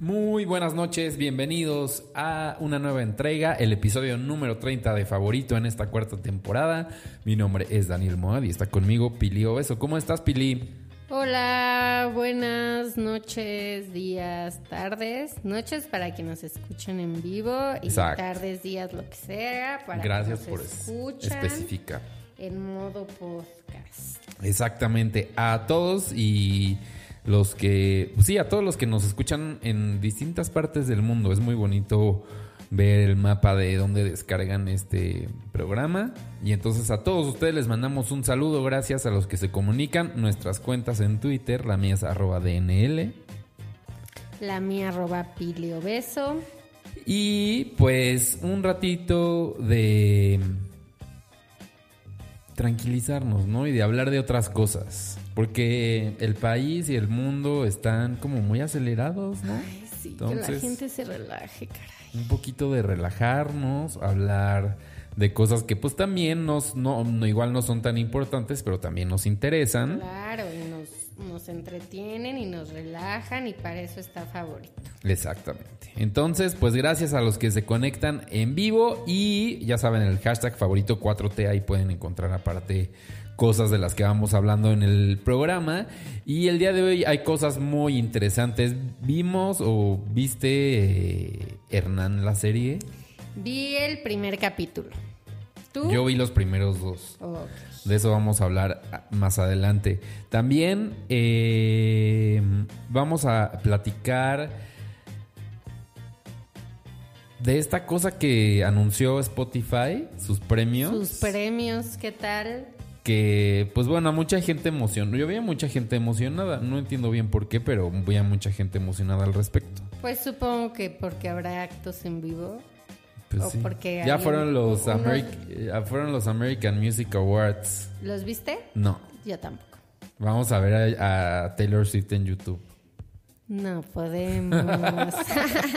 Muy buenas noches, bienvenidos a una nueva entrega, el episodio número 30 de Favorito en esta cuarta temporada. Mi nombre es Daniel Moad y está conmigo Pili Obeso. ¿Cómo estás, Pili? Hola, buenas noches, días, tardes. Noches para que nos escuchen en vivo y tardes, días, lo que sea. Para Gracias que por especificar. En modo podcast. Exactamente, a todos y los que, sí, a todos los que nos escuchan en distintas partes del mundo. Es muy bonito ver el mapa de dónde descargan este programa. Y entonces a todos ustedes les mandamos un saludo. Gracias a los que se comunican. Nuestras cuentas en Twitter, la mía es arroba DNL. La mía arroba piliobeso. Y pues un ratito de tranquilizarnos, ¿no? Y de hablar de otras cosas. Porque el país y el mundo están como muy acelerados, ¿no? Ay, sí, que la gente se relaje, caray. Un poquito de relajarnos, hablar de cosas que pues también nos, no, no, igual no son tan importantes, pero también nos interesan. Claro, y nos, nos entretienen y nos relajan y para eso está favorito. Exactamente. Entonces, pues gracias a los que se conectan en vivo y ya saben el hashtag favorito 4T, ahí pueden encontrar aparte cosas de las que vamos hablando en el programa. Y el día de hoy hay cosas muy interesantes. ¿Vimos o viste eh, Hernán la serie? Vi el primer capítulo. ¿Tú? Yo vi los primeros dos. De eso vamos a hablar más adelante. También eh, vamos a platicar de esta cosa que anunció Spotify, sus premios. Sus premios, ¿qué tal? Que, pues bueno, a mucha gente emocionó. Yo veía mucha gente emocionada. No entiendo bien por qué, pero veía mucha gente emocionada al respecto. Pues supongo que porque habrá actos en vivo. Pues o porque ya fueron los, fueron los American Music Awards. ¿Los viste? No. Yo tampoco. Vamos a ver a Taylor Swift en YouTube. No podemos.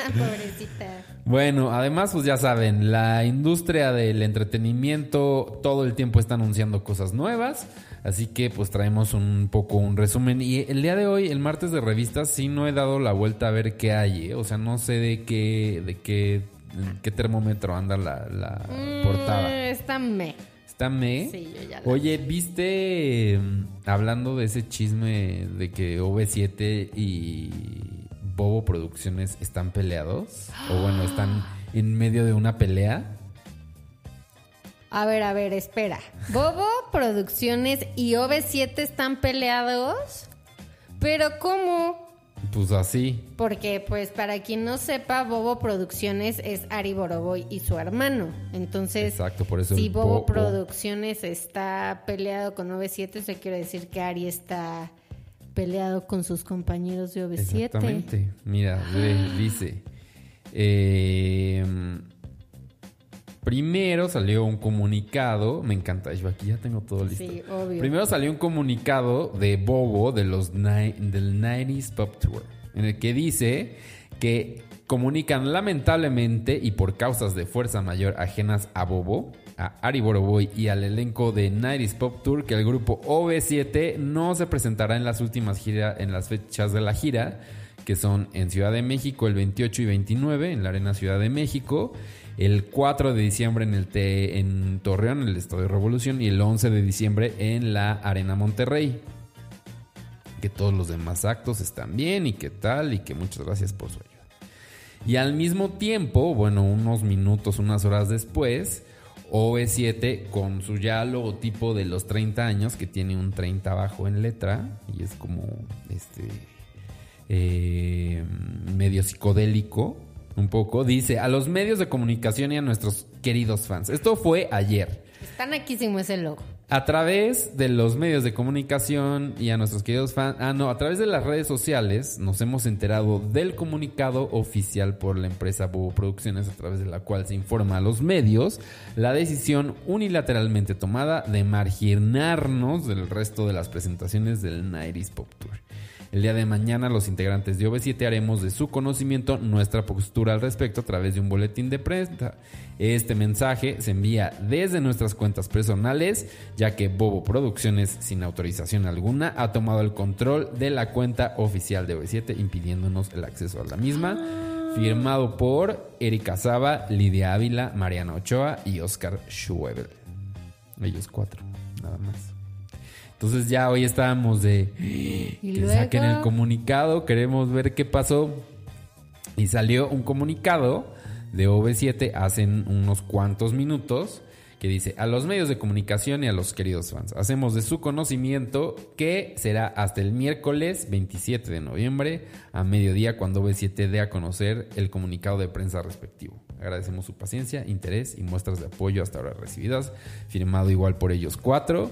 Pobrecita. Bueno, además, pues ya saben, la industria del entretenimiento todo el tiempo está anunciando cosas nuevas. Así que pues traemos un poco un resumen. Y el día de hoy, el martes de revistas, sí no he dado la vuelta a ver qué hay. ¿eh? O sea, no sé de qué, de qué, qué termómetro anda la, la mm, portada. Está me. ¿Está me? Sí, yo ya Oye, ¿viste mm, hablando de ese chisme de que OV7 y Bobo Producciones están peleados? O bueno, están en medio de una pelea. A ver, a ver, espera. Bobo Producciones y OV7 están peleados. Pero ¿cómo? Pues así. Porque, pues, para quien no sepa, Bobo Producciones es Ari Boroboy y su hermano. Entonces, Exacto, por eso si Bobo, Producciones está peleado con OV7, eso quiere decir que Ari está peleado con sus compañeros de OV7. Exactamente. Mira, dice. Eh, Primero salió un comunicado, me encanta, yo aquí ya tengo todo listo. Sí, obvio. Primero salió un comunicado de Bobo de los del 90s Pop Tour, en el que dice que comunican lamentablemente y por causas de fuerza mayor ajenas a Bobo, a Ari Boroboy y al elenco de 90s Pop Tour que el grupo OV7 no se presentará en las últimas giras, en las fechas de la gira, que son en Ciudad de México el 28 y 29 en la Arena Ciudad de México el 4 de diciembre en, el en Torreón, en el Estadio Revolución, y el 11 de diciembre en la Arena Monterrey. Que todos los demás actos están bien y qué tal, y que muchas gracias por su ayuda. Y al mismo tiempo, bueno, unos minutos, unas horas después, OV7 con su ya logotipo de los 30 años, que tiene un 30 abajo en letra, y es como este eh, medio psicodélico un poco, dice a los medios de comunicación y a nuestros queridos fans. Esto fue ayer. Están aquí ese logo. A través de los medios de comunicación y a nuestros queridos fans, ah no, a través de las redes sociales nos hemos enterado del comunicado oficial por la empresa Bobo Producciones a través de la cual se informa a los medios la decisión unilateralmente tomada de marginarnos del resto de las presentaciones del Nairis Pop Tour. El día de mañana los integrantes de OV7 haremos de su conocimiento nuestra postura al respecto a través de un boletín de prensa. Este mensaje se envía desde nuestras cuentas personales, ya que Bobo Producciones, sin autorización alguna, ha tomado el control de la cuenta oficial de OV7, impidiéndonos el acceso a la misma. Firmado por Erika Saba, Lidia Ávila, Mariana Ochoa y Oscar Schwebel. Ellos cuatro, nada más. Entonces ya hoy estábamos de ¿Y que luego? saquen el comunicado, queremos ver qué pasó. Y salió un comunicado de OV7 hace unos cuantos minutos que dice a los medios de comunicación y a los queridos fans, hacemos de su conocimiento que será hasta el miércoles 27 de noviembre a mediodía cuando OV7 dé a conocer el comunicado de prensa respectivo. Agradecemos su paciencia, interés y muestras de apoyo hasta ahora recibidas, firmado igual por ellos cuatro.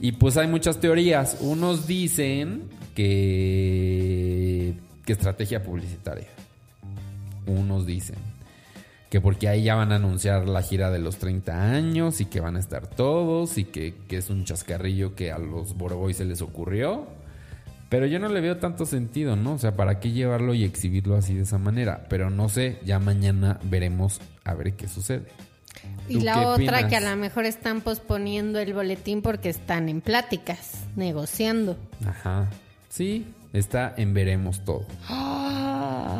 Y pues hay muchas teorías. Unos dicen que, estrategia publicitaria. Unos dicen que porque ahí ya van a anunciar la gira de los 30 años y que van a estar todos y que, que es un chascarrillo que a los Boroboy se les ocurrió. Pero yo no le veo tanto sentido, ¿no? O sea, ¿para qué llevarlo y exhibirlo así de esa manera? Pero no sé, ya mañana veremos a ver qué sucede. Y ¿Tú la otra opinas? que a lo mejor están posponiendo el boletín porque están en pláticas, negociando. Ajá. Sí, está en veremos todo.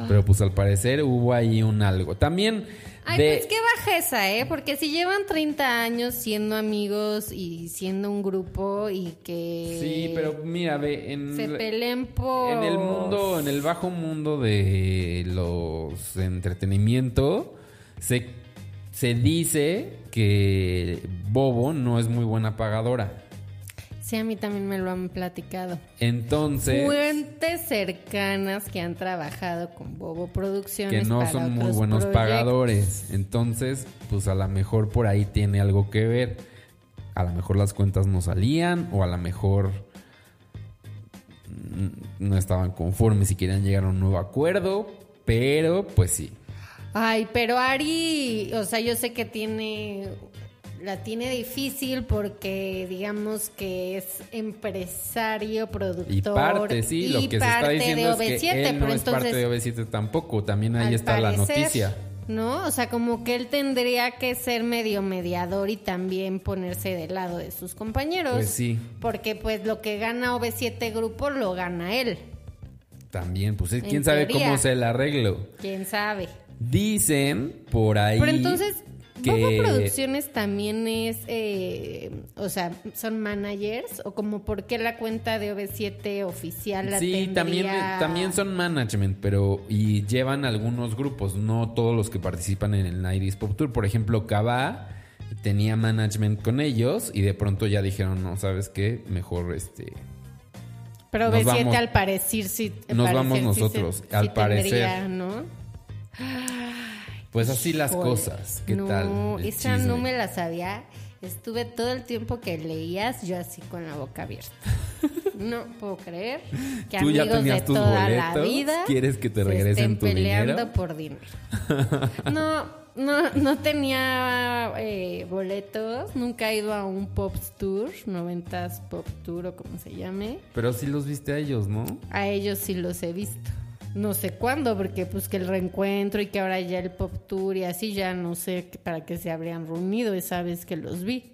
Pero pues al parecer hubo ahí un algo. También Ay, de... pues qué bajeza, ¿eh? Porque si llevan 30 años siendo amigos y siendo un grupo y que... Sí, pero mira, ve, en, Se peleen por... en el mundo, en el bajo mundo de los entretenimiento, se, se dice que Bobo no es muy buena pagadora. Sí, a mí también me lo han platicado. Entonces, Fuentes cercanas que han trabajado con Bobo Producciones. que no para son muy buenos proyectos. pagadores. Entonces, pues a lo mejor por ahí tiene algo que ver. A lo mejor las cuentas no salían o a lo mejor no estaban conformes y querían llegar a un nuevo acuerdo, pero pues sí. Ay, pero Ari, o sea, yo sé que tiene la tiene difícil porque digamos que es empresario, productor Y parte, sí, lo y que se está parte diciendo de es que OV7, él no es parte de entonces, OV7 tampoco. También ahí está la noticia. ¿No? O sea, como que él tendría que ser medio mediador y también ponerse del lado de sus compañeros. Pues sí. Porque pues lo que gana OV7 Grupo lo gana él. También, pues quién En sabe teoría. cómo se el arreglo. ¿Quién sabe? Dicen por ahí Pero entonces, que ¿Bobo Producciones también es, eh, o sea, son managers? ¿O como por qué la cuenta de OV7 oficial la Sí, tendría? también, también son management, pero y llevan algunos grupos, no todos los que participan en el 90s Pop Tour. Por ejemplo, Kaba tenía management con ellos y de pronto ya dijeron, no, ¿sabes qué? Mejor este... Pero nos OV7 vamos- al parecer sí. nos parecer vamos nosotros, al sí tendría, parecer. ¿no? Pues así las cosas. ¿Qué no, tal? esa chisme? no me la sabía. Estuve todo el tiempo que leías yo así con la boca abierta. No puedo creer que Tú ya amigos tenías de tus toda la boletos, vida ¿quieres que te se regresen estén tu peleando dinero? por dinero. No, no, no tenía eh, boletos. Nunca he ido a un pop tour, noventas pop tour o como se llame. Pero sí los viste a ellos, ¿no? A ellos sí los he visto. No sé cuándo, porque pues que el reencuentro y que ahora ya el pop tour y así ya no sé para qué se habrían reunido esa vez que los vi.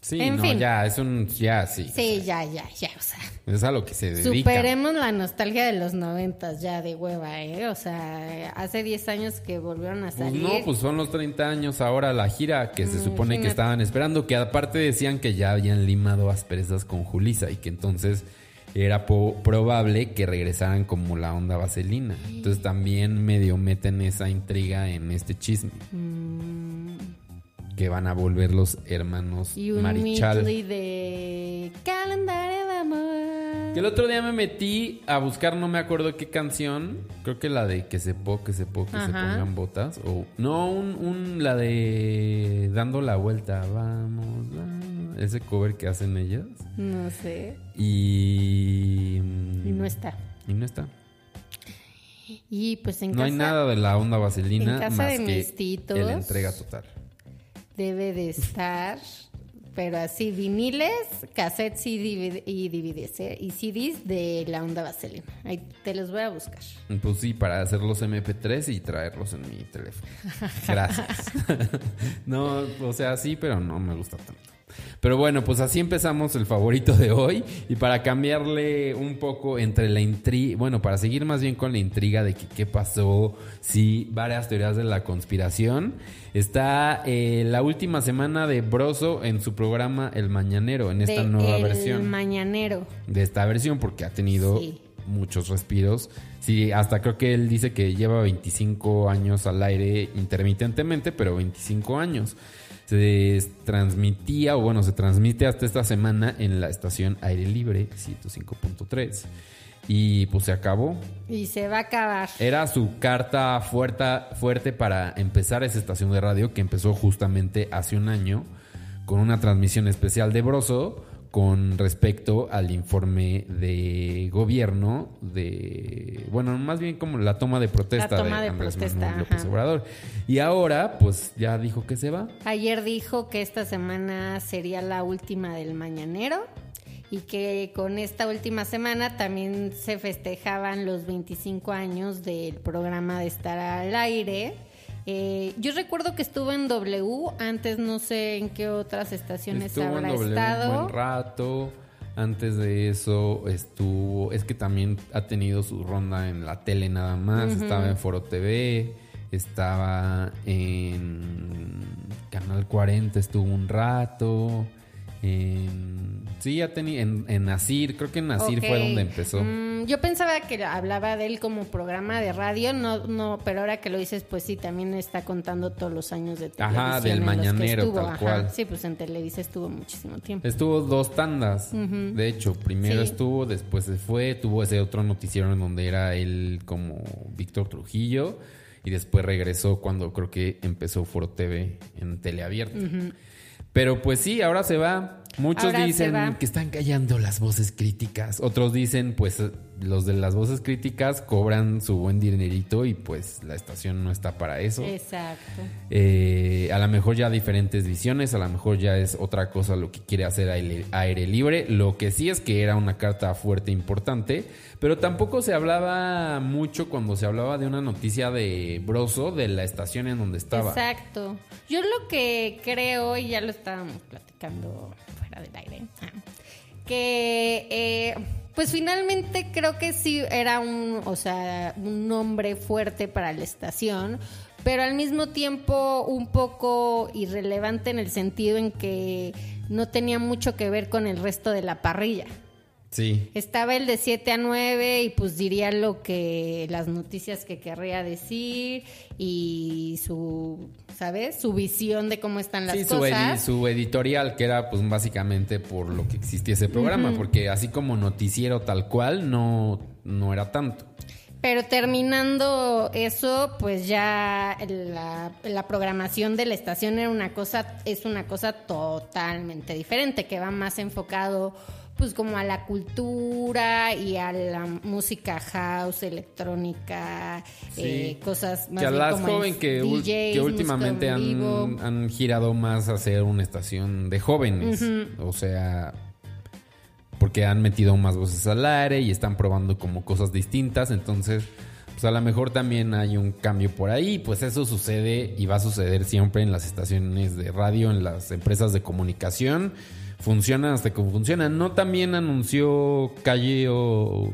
Sí, En no, fin. ya, es un... Ya, sí. Sí, ya, ya, ya, o sea. Es a lo que se dedica. Superemos la nostalgia de los noventas ya de hueva, ¿eh? O sea, hace 10 años que volvieron a Pues salir. no, pues son los 30 años ahora la gira que se supone que estaban esperando, que aparte decían que ya habían limado asperezas con Julisa y que entonces era probable que regresaran como la onda vaselina. Entonces también medio meten esa intriga en este chisme. Que van a volver los hermanos y un Marichal. de calendario de amor. Que el otro día me metí a buscar, no me acuerdo qué canción. Creo que la de que se po, que se po, que se pongan botas. O, no, un, un- la de Dando la vuelta. Vamos, vamos. Ese cover que hacen ellas. No sé. Y. Y no está. Y no está. Y pues en No hay casa nada de la onda vaselina en casa más de que mis titos. la entrega total. debe de estar pero así viniles, cassettes y, DVDs ¿eh? y CDs de la onda vaselina. Ahí te los voy a buscar. Pues sí, para hacerlos MP3 y traerlos en mi teléfono. Gracias. no, o sea, sí, pero no me gusta tanto. Pero bueno, pues así empezamos el favorito de hoy. Y para cambiarle un poco entre la intriga, bueno, para seguir más bien con la intriga de qué pasó, sí, varias teorías de la conspiración. Está eh, la última semana de Broso en su programa El Mañanero, en esta nueva versión. El Mañanero. De esta versión, porque ha tenido muchos respiros. Sí, hasta creo que él dice que lleva 25 años al aire intermitentemente, pero 25 años se transmitía, o bueno, se transmite hasta esta semana en la estación Aire Libre 105.3. Y pues se acabó. Y se va a acabar. Era su carta fuerte, fuerte para empezar esa estación de radio que empezó justamente hace un año con una transmisión especial de Broso con respecto al informe de gobierno de, bueno, más bien como la toma de protesta de, Andrés López Obrador. Y ahora, pues ya dijo que se va. Ayer dijo que esta semana sería la última del mañanero y que con esta última semana también se festejaban los 25 años del programa de estar al aire eh, yo recuerdo que estuvo en W, antes no sé en qué otras estaciones estuvo habrá en w estado. Un buen rato. Antes de eso estuvo, es que también ha tenido su ronda en la tele nada más. Estaba en Foro TV, estaba en Canal 40, estuvo un rato. En, sí, ya tenía en, en Nasir, creo que en Nasir fue donde empezó. Mm, yo pensaba que hablaba de él como programa de radio, no, no, pero ahora que lo dices, pues sí, también está contando todos los años de televisión. Ajá, del mañanero, tal cual. Sí, pues en Televisa estuvo muchísimo tiempo. Estuvo dos tandas, de hecho, primero estuvo, después se fue, tuvo ese otro noticiero en donde era él como Víctor Trujillo y después regresó cuando creo que empezó Foro TV en teleabierta. Pero pues sí, ahora se va. Muchos dicen que están callando las voces críticas. Otros dicen, pues los de las voces críticas cobran su buen dinerito y pues la estación no está para eso. Exacto. Eh, a lo mejor ya diferentes visiones, a lo mejor ya es otra cosa lo que quiere hacer aire, aire libre. Lo que sí es que era una carta fuerte importante, pero tampoco se hablaba mucho cuando se hablaba de una noticia de Broso de la estación en donde estaba. Exacto. Yo lo que creo, y ya lo estábamos platicando del aire, ah, que... Eh, pues finalmente creo que sí era un, o sea, un nombre fuerte para la estación, pero al mismo tiempo un poco irrelevante en el sentido en que no tenía mucho que ver con el resto de la parrilla. Sí. Estaba el de 7 a 9 y pues diría lo que las noticias que querría decir y su ¿sabes? Su visión de cómo están las cosas. Sí, su, editorial, que era pues básicamente por lo que existía ese programa, porque así como noticiero tal cual, no, no era tanto. Pero terminando eso, pues ya la, la, programación de la estación era una cosa, es una cosa totalmente diferente, que va más enfocado pues como a la cultura y a la música house, electrónica, eh, cosas más que a las jóvenes que, que últimamente han, han, girado más a ser una estación de jóvenes, o sea, porque han metido más voces al aire y están probando como cosas distintas, entonces pues a lo mejor también hay un cambio por ahí, pues eso sucede y va a suceder siempre en las estaciones de radio, en las empresas de comunicación funciona hasta que funciona. No también anunció Calle o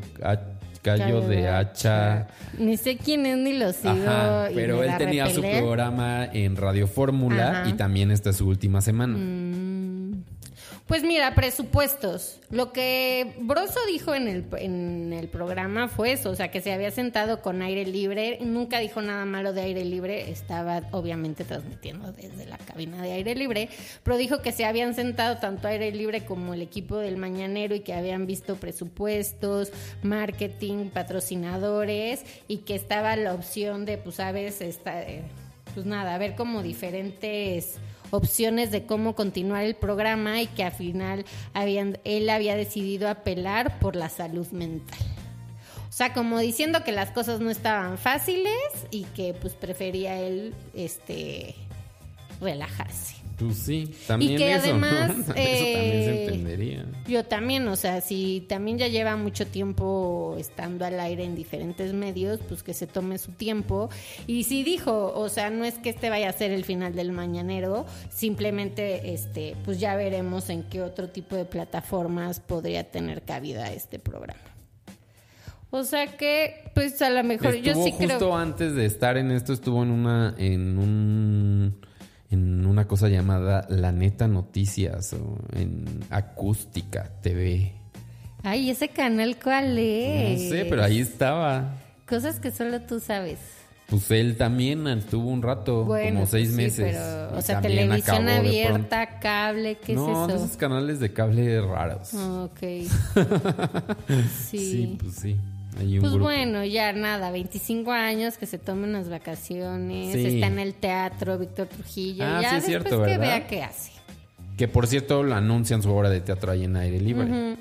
Callo de Hacha. Ni sé quién es ni lo sigo. pero él tenía su programa en Radio Fórmula y también esta es su última semana. Mm. Pues mira, presupuestos. Lo que Broso dijo en el, en el programa fue eso, o sea, que se había sentado con aire libre, nunca dijo nada malo de aire libre, estaba obviamente transmitiendo desde la cabina de aire libre, pero dijo que se habían sentado tanto aire libre como el equipo del mañanero y que habían visto presupuestos, marketing, patrocinadores y que estaba la opción de, pues, sabes, esta, eh, pues nada, ver como diferentes opciones de cómo continuar el programa y que al final habían, él había decidido apelar por la salud mental. O sea, como diciendo que las cosas no estaban fáciles y que pues prefería él este relajarse. Pues sí, también Y que eso, ¿no? además, eso también se eh, entendería. Yo también, o sea, si también ya lleva mucho tiempo estando al aire en diferentes medios, pues que se tome su tiempo. Y si dijo, o sea, no es que este vaya a ser el final del mañanero, simplemente, este, pues ya veremos en qué otro tipo de plataformas podría tener cabida este programa. O sea que, pues a lo mejor yo sí justo creo. antes de estar en esto, estuvo en una, en un, en una cosa llamada La Neta Noticias o en Acústica TV. Ay, ese canal cuál es. No sé, pero ahí estaba. Cosas que solo tú sabes. Pues él también estuvo un rato, Bueno, como seis pues sí, meses. pero, o sea, televisión abierta, cable, ¿qué no, es eso? esos canales de cable raros. Ok. sí. Sí, pues sí. Hay un Pues grupo. bueno, ya nada, 25 años, que se tome unas vacaciones, Sí. está en el teatro Víctor Trujillo, Ah, ya sí es después cierto, que vea qué hace. Que por cierto lo anuncian su obra de teatro ahí en aire libre. Ujú.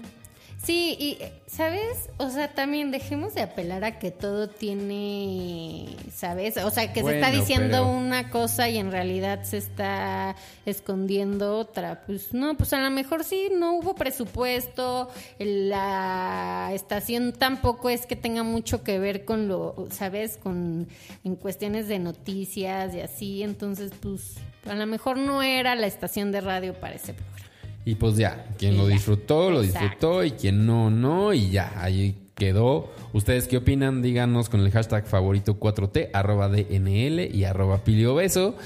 Sí, y ¿sabes? O sea, también dejemos de apelar a que todo tiene, ¿sabes? O sea, que se está diciendo pero- una cosa y en realidad se está escondiendo otra. Pues no, pues a lo mejor sí, no hubo presupuesto, la estación tampoco es que tenga mucho que ver con lo, ¿sabes? Con en cuestiones de noticias y así, entonces pues a lo mejor no era la estación de radio para ese programa. Y pues ya, quien lo ya. disfrutó, lo Exacto. disfrutó y quien no, no, y ya, ahí quedó. ¿Ustedes qué opinan? Díganos con el hashtag favorito 4T, arroba DNL y arroba piliobeso.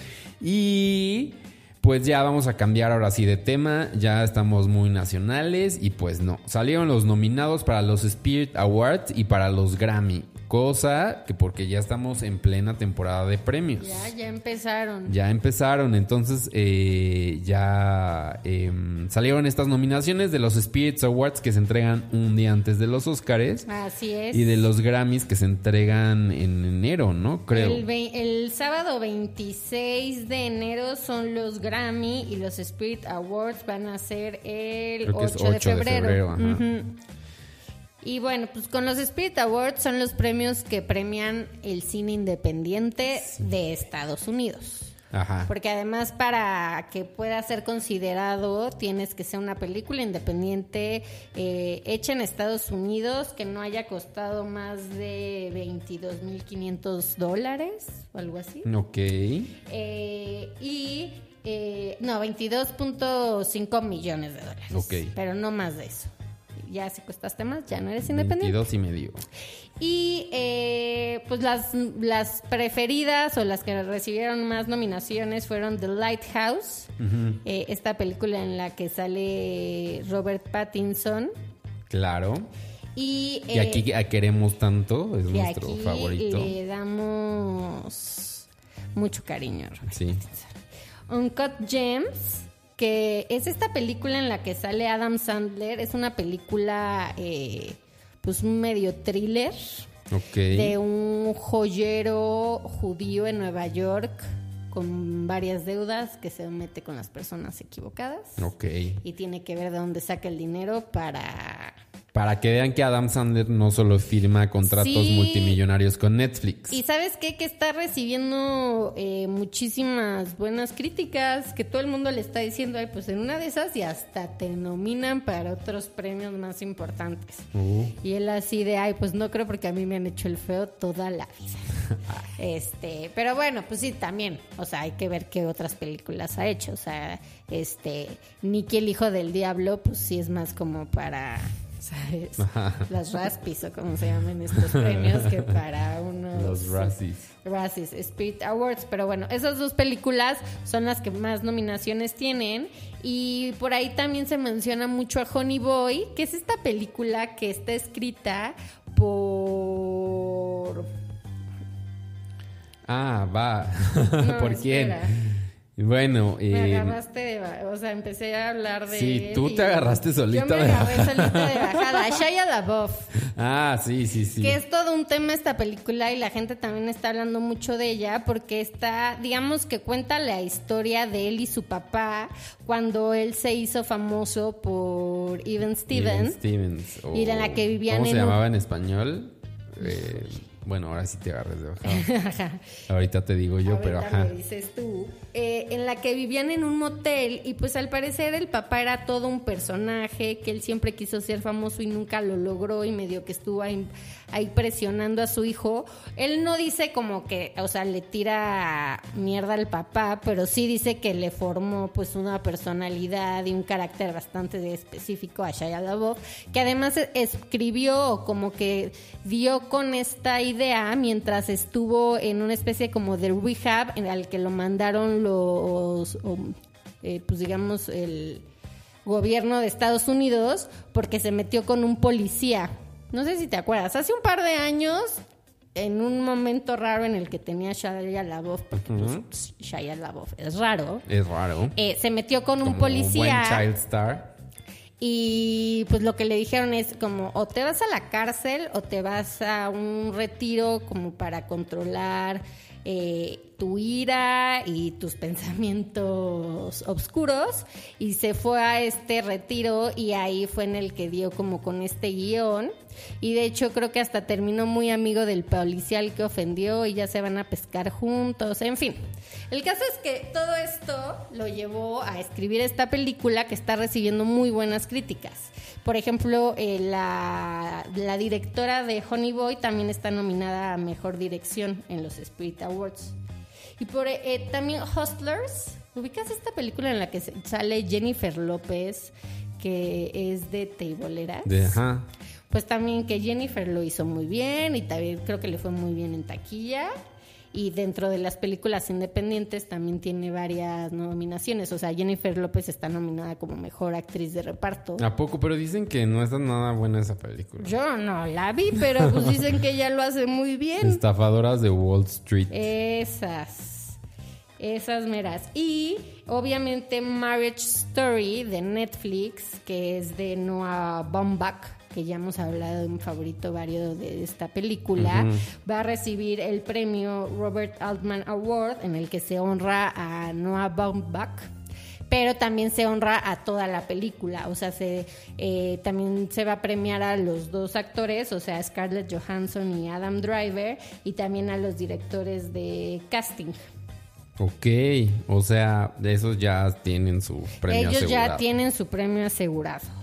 Y pues ya vamos a cambiar ahora sí de tema, ya estamos muy nacionales y pues no, salieron los nominados para los Spirit Awards y para los Grammy, cosa que porque ya estamos en plena temporada de premios. Ya, ya empezaron. Ya empezaron, entonces eh, ya em, salieron estas nominaciones de los Spirits Awards que se entregan un día antes de los Oscars Así es. y de los Grammys que se entregan en enero, ¿no? Creo. El, el sábado 26 de enero son los Grammy y los Spirit Awards van a ser el Creo que 8, es de 8 de febrero. ajá. Y bueno, pues con los Spirit Awards son los premios que premian el cine independiente de Estados Unidos. Ajá. Porque además para que pueda ser considerado tienes que ser una película independiente eh, hecha en Estados Unidos que no haya costado más de 22.500 dólares o algo así. Ok. Eh, y eh, no, 22.5 millones de dólares. Ok. Pero no más de eso. Ya si costaste más, ya no eres independiente. 22 y medio. Y eh, pues las, las preferidas o las que recibieron más nominaciones fueron The Lighthouse, eh, esta película en la que sale Robert Pattinson. Claro. Y, Y aquí eh, a- queremos tanto, es nuestro aquí favorito. le damos mucho cariño a Robert Sí. Uncut Gems, que es esta película en la que sale Adam Sandler. Es una película, eh, pues, un medio thriller Ok. de un joyero judío en Nueva York con varias deudas que se mete con las personas equivocadas Ok. y tiene que ver de dónde saca el dinero para Para que vean que Adam Sandler no solo firma contratos Sí. multimillonarios con Netflix. Y sabes qué? Que está recibiendo eh, muchísimas buenas críticas, que todo el mundo le está diciendo, ay, pues en una de esas y hasta te nominan para otros premios más importantes. Uh, Y él así de, ay, pues no creo porque a mí me han hecho el feo toda la vida. este, pero bueno, pues sí, también, o sea, hay que ver qué otras películas ha hecho. O sea, este, Nicky el hijo del diablo, pues sí es más como para... ¿Sabes? Las Raspis o como se llaman estos premios que para unos los Razzies. Razzies, Spirit Awards. Pero bueno, esas dos películas son las que más nominaciones tienen. Y por ahí también se menciona mucho a Honey Boy, que es esta película que está escrita por. Ah, va. No, ¿Por quién? Bueno, Me eh, agarraste de. O sea, empecé a hablar de. Sí, tú te agarraste solita Yo me de agarré bajada. solita de bajada. Shia LaBeouf. ah, sí, sí, sí. Que es todo un tema esta película y la gente también está hablando mucho de ella porque está, digamos que cuenta la historia de él y su papá cuando él se hizo famoso por Even Even Stevens. Stevens. Y en la que vivían ¿Cómo se un- llamaba en español? Eh, Bueno, ahora sí te agarres de bajada. Ahorita te digo yo, pero ajá. me dices tú. Eh, en la que vivían en un motel y pues al parecer el papá era todo un personaje, que él siempre quiso ser famoso y nunca lo logró y medio que estuvo ahí, ahí presionando a su hijo. Él no dice como que, o sea, le tira mierda al papá, pero sí dice que le formó pues una personalidad y un carácter bastante específico a Shia LaBeouf, que además escribió como que dio con esta idea mientras estuvo en una especie como de rehab en el que lo mandaron los, o, eh, pues digamos, el gobierno de Estados Unidos porque se metió con un policía. No sé si te acuerdas, hace un par de años, en un momento raro en el que tenía Shia LaBeouf, porque pues, Shia LaBeouf es raro, Es raro. eh, se metió con un policía. Buen child star. Y pues lo que le dijeron es como o te vas a la cárcel o te vas a un retiro como para controlar eh, tu ira y tus pensamientos oscuros. Y se fue a este retiro y ahí fue en el que dio como con este guion. Y de hecho creo que hasta terminó muy amigo del policial que ofendió y ya se van a pescar juntos. En fin, el caso es que todo esto lo llevó a escribir esta película que está recibiendo muy buenas críticas. Por ejemplo, eh, la, directora de Honey Boy también está nominada a Mejor Dirección en los Spirit Awards. Y por eh, también Hustlers, ¿ubicas esta película en la que sale Jennifer López, que es de tableeras? De, ajá. Pues también que Jennifer lo hizo muy bien y también creo que le fue muy bien en taquilla. Y dentro de las películas independientes también tiene varias nominaciones. O sea, Jennifer López está nominada como mejor actriz de reparto. ¿A poco? Pero dicen que no está nada buena esa película. Yo no la vi, pero pues dicen que ella lo hace muy bien. Estafadoras de Wall Street. Esas. Esas meras. Y obviamente Marriage Story de Netflix, que es de Noah Baumbach, que ya hemos hablado de un favorito vario de esta película, va a recibir el premio Robert Altman Award, en el que se honra a Noah Baumbach pero también se honra a toda la película, o sea, se, eh, también se va a premiar a los dos actores, o sea, Scarlett Johansson y Adam Driver, y también a los directores de casting. Ok. O sea, esos ya tienen su premio Ellos ya asegurado. tienen su premio asegurado.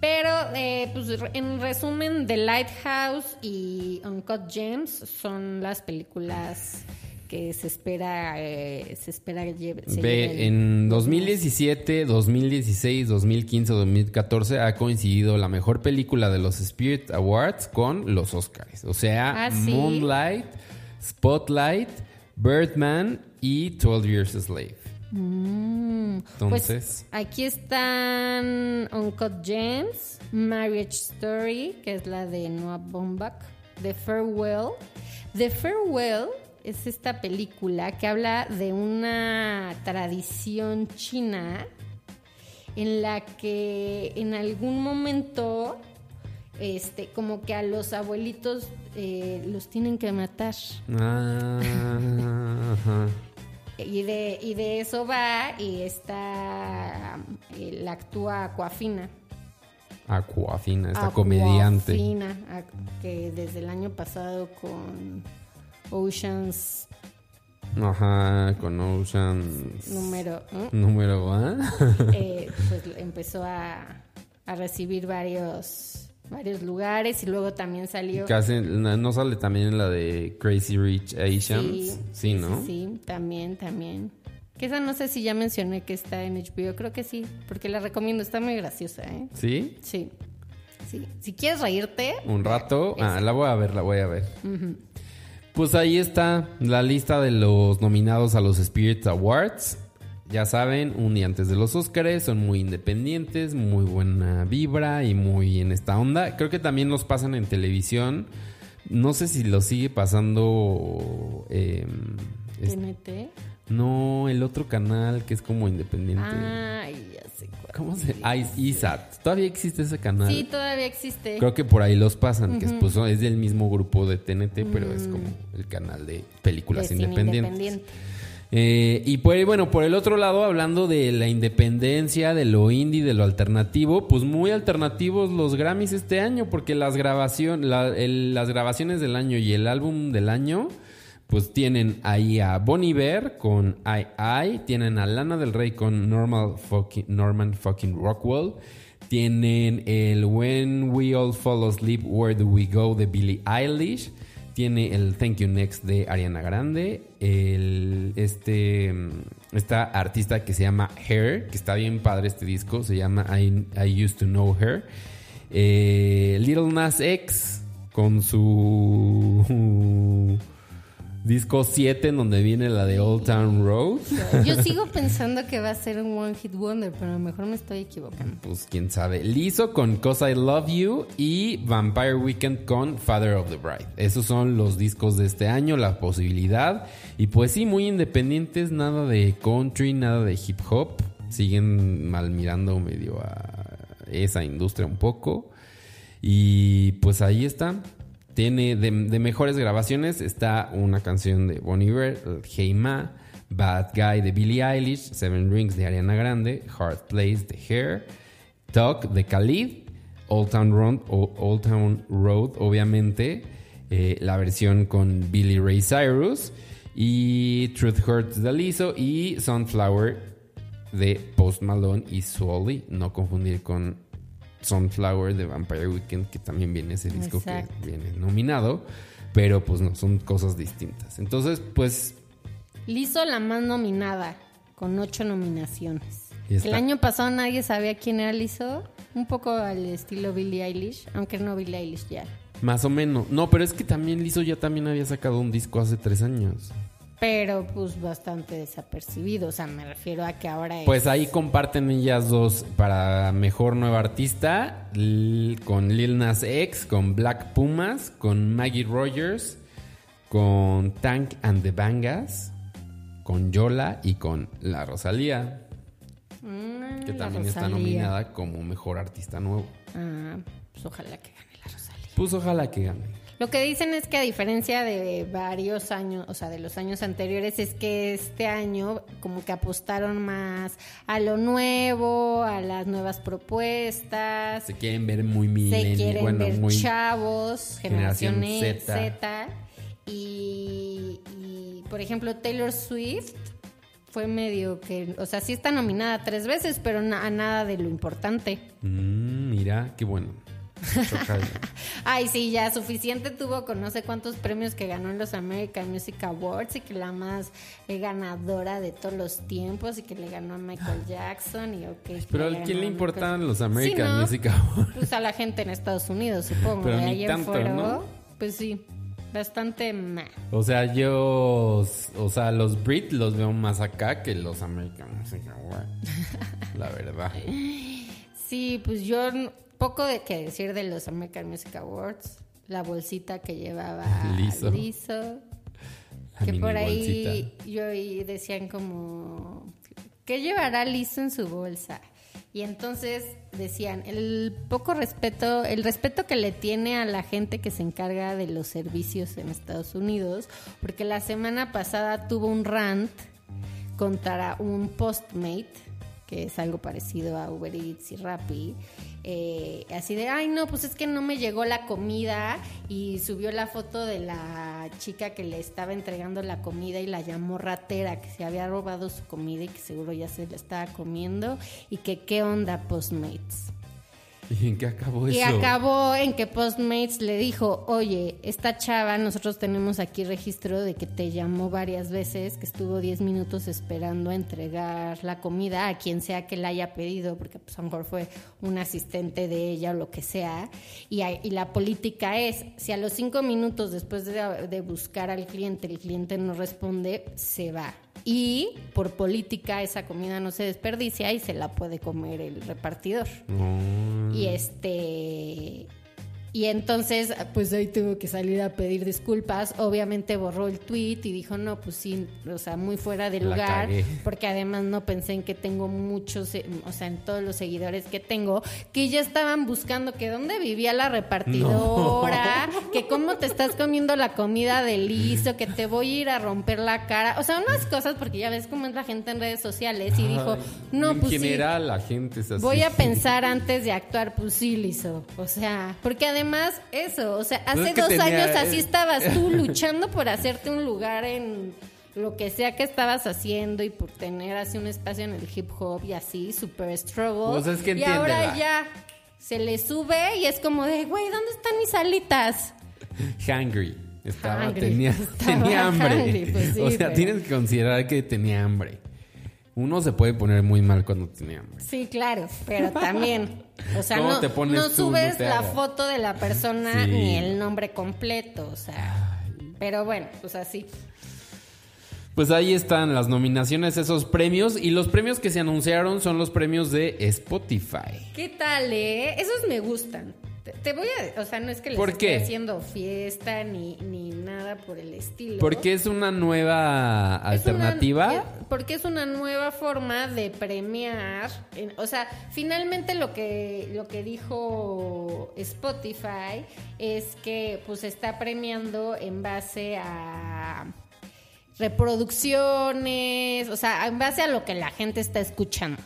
Pero, eh, pues, en resumen, The Lighthouse y Uncut Gems son las películas que se espera, eh, se espera lle- se lleven Ve, en 2017, 2016, 2015, 2014 ha coincidido la mejor película de los Spirit Awards con los Oscars. O sea, Ah, ¿sí? Moonlight, Spotlight, Birdman y 12 Years a Slave. Mm, Entonces- pues aquí están Uncut Gems, Marriage Story, que es la de Noah Baumbach, The Farewell. The Farewell es esta película que habla de una tradición china en la que en algún momento este como que a los abuelitos eh, los tienen que matar. Ah, ajá. Y de, y de eso va y está, eh, la actúa Aquafina. Aquafina, esta comediante. Aquafina, que desde el año pasado con Oceans Ajá, con Ocean. número, ¿no? Número. Eh, pues empezó a, a recibir varios varios lugares y luego también salió Casi, ¿No sale también la de Crazy Rich Asians? Sí, ¿no? Sí, sí, también, también. Que esa no sé si ya mencioné que está en HBO, creo que sí, porque la recomiendo, está muy graciosa, ¿eh? ¿Sí? Sí. Sí. Si quieres reírte, Un rato. Ah, la voy a ver, la voy a ver. Pues ahí está la lista de los nominados a los Spirit Awards. Ya saben, un día antes de los Oscars, son muy independientes, muy buena vibra y muy en esta onda. Creo que también los pasan en televisión. No sé si lo sigue pasando. eh, TNT. no, el otro canal que es como independiente. Ay, ya sé cuál. ¿Cómo se is- ISAT. ¿Todavía existe ese canal? Sí, todavía existe. Creo que por ahí los pasan, que es, pues, es del mismo grupo de TNT, pero es como el canal de películas De independientes. independiente. Eh, y pues, bueno, por el otro lado, hablando de la independencia, de lo indie, de lo alternativo, pues muy alternativos los Grammys este año, porque las, grabación, las grabaciones del año y el álbum del año, pues tienen ahí a Bonnie Bear con I I, tienen a Lana del Rey con Norman fucking Rockwell, tienen el When We All Fall Asleep, Where Do We Go de Billie Eilish, tiene el Thank You Next de Ariana Grande, el, este, esta artista que se llama Her, que está bien padre este disco, se llama I, Used to Know Her, eh, Little Nas X con su disco 7 en donde viene la de Old Town Road. Yo sigo pensando que va a ser un One Hit Wonder, pero a lo mejor me estoy equivocando. Pues quién sabe. Lizzo con Cause I Love You y Vampire Weekend con Father of the Bride. Esos son los discos de este año, la posibilidad. Y pues sí, muy independientes, nada de country, nada de hip hop. Siguen mal mirando medio a esa industria un poco. Y pues ahí está. Tiene de, mejores grabaciones está una canción de Bon Iver, Hey Ma, Bad Guy de Billie Eilish, Seven Rings de Ariana Grande, Hard Place de Hair, Talk de Khalid, Old Town Road, Old Town Road obviamente, eh, la versión con Billy Ray Cyrus y Truth Hurts de Lizzo y Sunflower de Post Malone y Swally, no confundir con Sunflower de Vampire Weekend, que también viene ese disco que viene nominado, pero pues no, son cosas distintas. Entonces, pues... Lizo la más nominada, con ocho nominaciones. El año pasado nadie sabía quién era Lizzo, un poco al estilo Billie Eilish, aunque no Billie Eilish ya. Más o menos. No, pero es que también Lizzo ya también había sacado un disco hace tres años pero pues bastante desapercibido. O sea, me refiero a que ahora es... Pues ahí comparten ellas dos para mejor nueva artista con Lil Nas X, con Black Pumas, con Maggie Rogers, con Tank and the Bangas, con Yola y con La Rosalía. Mm, que también está nominada como mejor artista nuevo. Ah, pues ojalá que gane La Rosalía. Pues ojalá que gane. Lo que dicen es que a diferencia de varios años, o sea, de los años anteriores, es que este año como que apostaron más a lo nuevo, a las nuevas propuestas. Se quieren ver muy milenios, se quieren bueno, ver chavos, generación, Z. y, y, por ejemplo, Taylor Swift fue medio que, o sea, sí está nominada tres veces, pero a nada de lo importante. Mm, mira, qué bueno. Ay, sí, ya suficiente tuvo con no sé cuántos premios que ganó en los American Music Awards y que la más eh, ganadora de todos los tiempos y que le ganó a Michael Jackson y ok. Pero ¿a quién le importan los American Music Awards? Pues a la gente en Estados Unidos, supongo. Pero ni tanto, Pues sí. Bastante. O sea, yo, o sea, los Brit los veo más acá que los American Music Awards. la verdad. Sí, pues yo poco de que decir de los American Music Awards. La bolsita que llevaba Liso. que por ahí yo oí decían como ¿qué llevará Liso en su bolsa? Y entonces decían, el poco respeto, el respeto que le tiene a la gente que se encarga de los servicios en Estados Unidos, porque la semana pasada tuvo un rant contra un Postmate, que es algo parecido a Uber Eats y Rappi, eh, así de, ay no, pues es que no me llegó la comida y subió la foto de la chica que le estaba entregando la comida y la llamó ratera, que se había robado su comida y que seguro ya se la estaba comiendo y que qué onda Postmates. ¿Y en qué acabó eso? Y acabó en que Postmates le dijo, oye, esta chava, nosotros tenemos aquí registro de que te llamó varias veces, que estuvo 10 minutos esperando a entregar la comida a quien sea que la haya pedido, porque pues a lo mejor fue un asistente de ella o lo que sea. Y, y la política es, si a los 5 minutos después de, de buscar al cliente el cliente no responde, se va y por política esa comida no se desperdicia y se la puede comer el repartidor. Y este Y entonces, pues ahí tuvo que salir a pedir disculpas. Obviamente borró el tweet y dijo, no, pues sí, o sea, muy fuera de lugar. Porque además no pensé en que tengo muchos, eh, o sea, en todos los seguidores que tengo, que ya estaban buscando que dónde vivía la repartidora, que cómo te estás comiendo la comida de liso, que te voy a ir a romper la cara. O sea, unas cosas, porque ya ves cómo es la gente en redes sociales y dijo, no, en pues sí. general la gente es así. Voy a pensar antes de actuar, pues sí, liso. O sea, porque además eso, o sea, Pues hace es que dos tenía- años así estabas tú luchando por hacerte un lugar en lo que sea que estabas haciendo y por tener así un espacio en el hip hop y así, super struggle. Pues es que y ahora ya se le sube y es como de, güey, ¿dónde están mis alitas? Hungry. Estaba, Hungry. tenía, Estaba tenía hambre. hungry, pues sí, o sea, pero- tienes que considerar que tenía hambre. Uno se puede poner muy mal cuando tiene hambre. Sí, claro, pero también, o sea, ¿Cómo no, te pones no tú? subes No la foto de la persona Sí. ni el nombre completo, o sea, pero bueno, pues así. Pues ahí están las nominaciones, esos premios. Y los premios que se anunciaron son los premios de Spotify. ¿Qué tal, eh? Esos me gustan. Te, voy a, o sea, no es que les ¿Por esté qué? haciendo fiesta ni, ni nada por el estilo. Porque es una nueva Es una- alternativa. eh, porque es una nueva forma de premiar. en- o sea, finalmente lo que, lo que dijo Spotify es que pues está premiando en base a reproducciones, o sea, en base a lo que la gente está escuchando.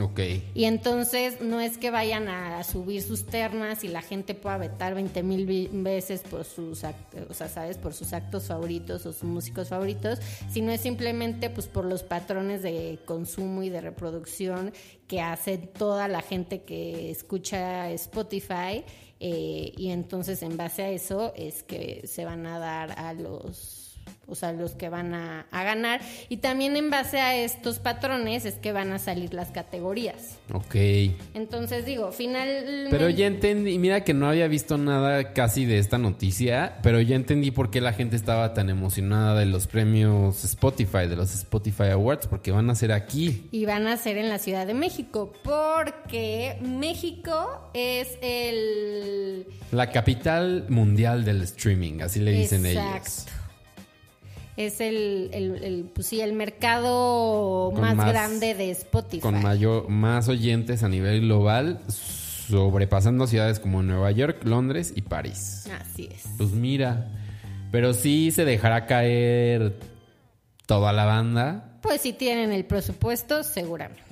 Ok. Y entonces no es que vayan a subir sus ternas y la gente pueda vetar 20 mil veces por sus actos, o sea, ¿sabes? Por sus actos favoritos o sus músicos favoritos, sino es simplemente pues por los patrones de consumo y de reproducción que hace toda la gente que escucha Spotify eh, y entonces en base a eso es que se van a dar a los o sea, los que van a, a ganar. Y también en base a estos patrones es que van a salir las categorías. Ok. Entonces digo, finalmente... Pero ya entendí, mira que no había visto nada casi de esta noticia, pero ya entendí por qué la gente estaba tan emocionada de los premios Spotify, de los Spotify Awards, porque van a ser aquí. Y van a ser en la Ciudad de México, porque México es el... La capital mundial del streaming, así le dicen ellos. Es el, el, el, pues sí, el mercado más- grande de Spotify. Con mayor, más oyentes a nivel global, sobrepasando ciudades como Nueva York, Londres y París. Así es. Pues mira, pero sí se dejará caer toda la banda. Pues si tienen el presupuesto, seguramente.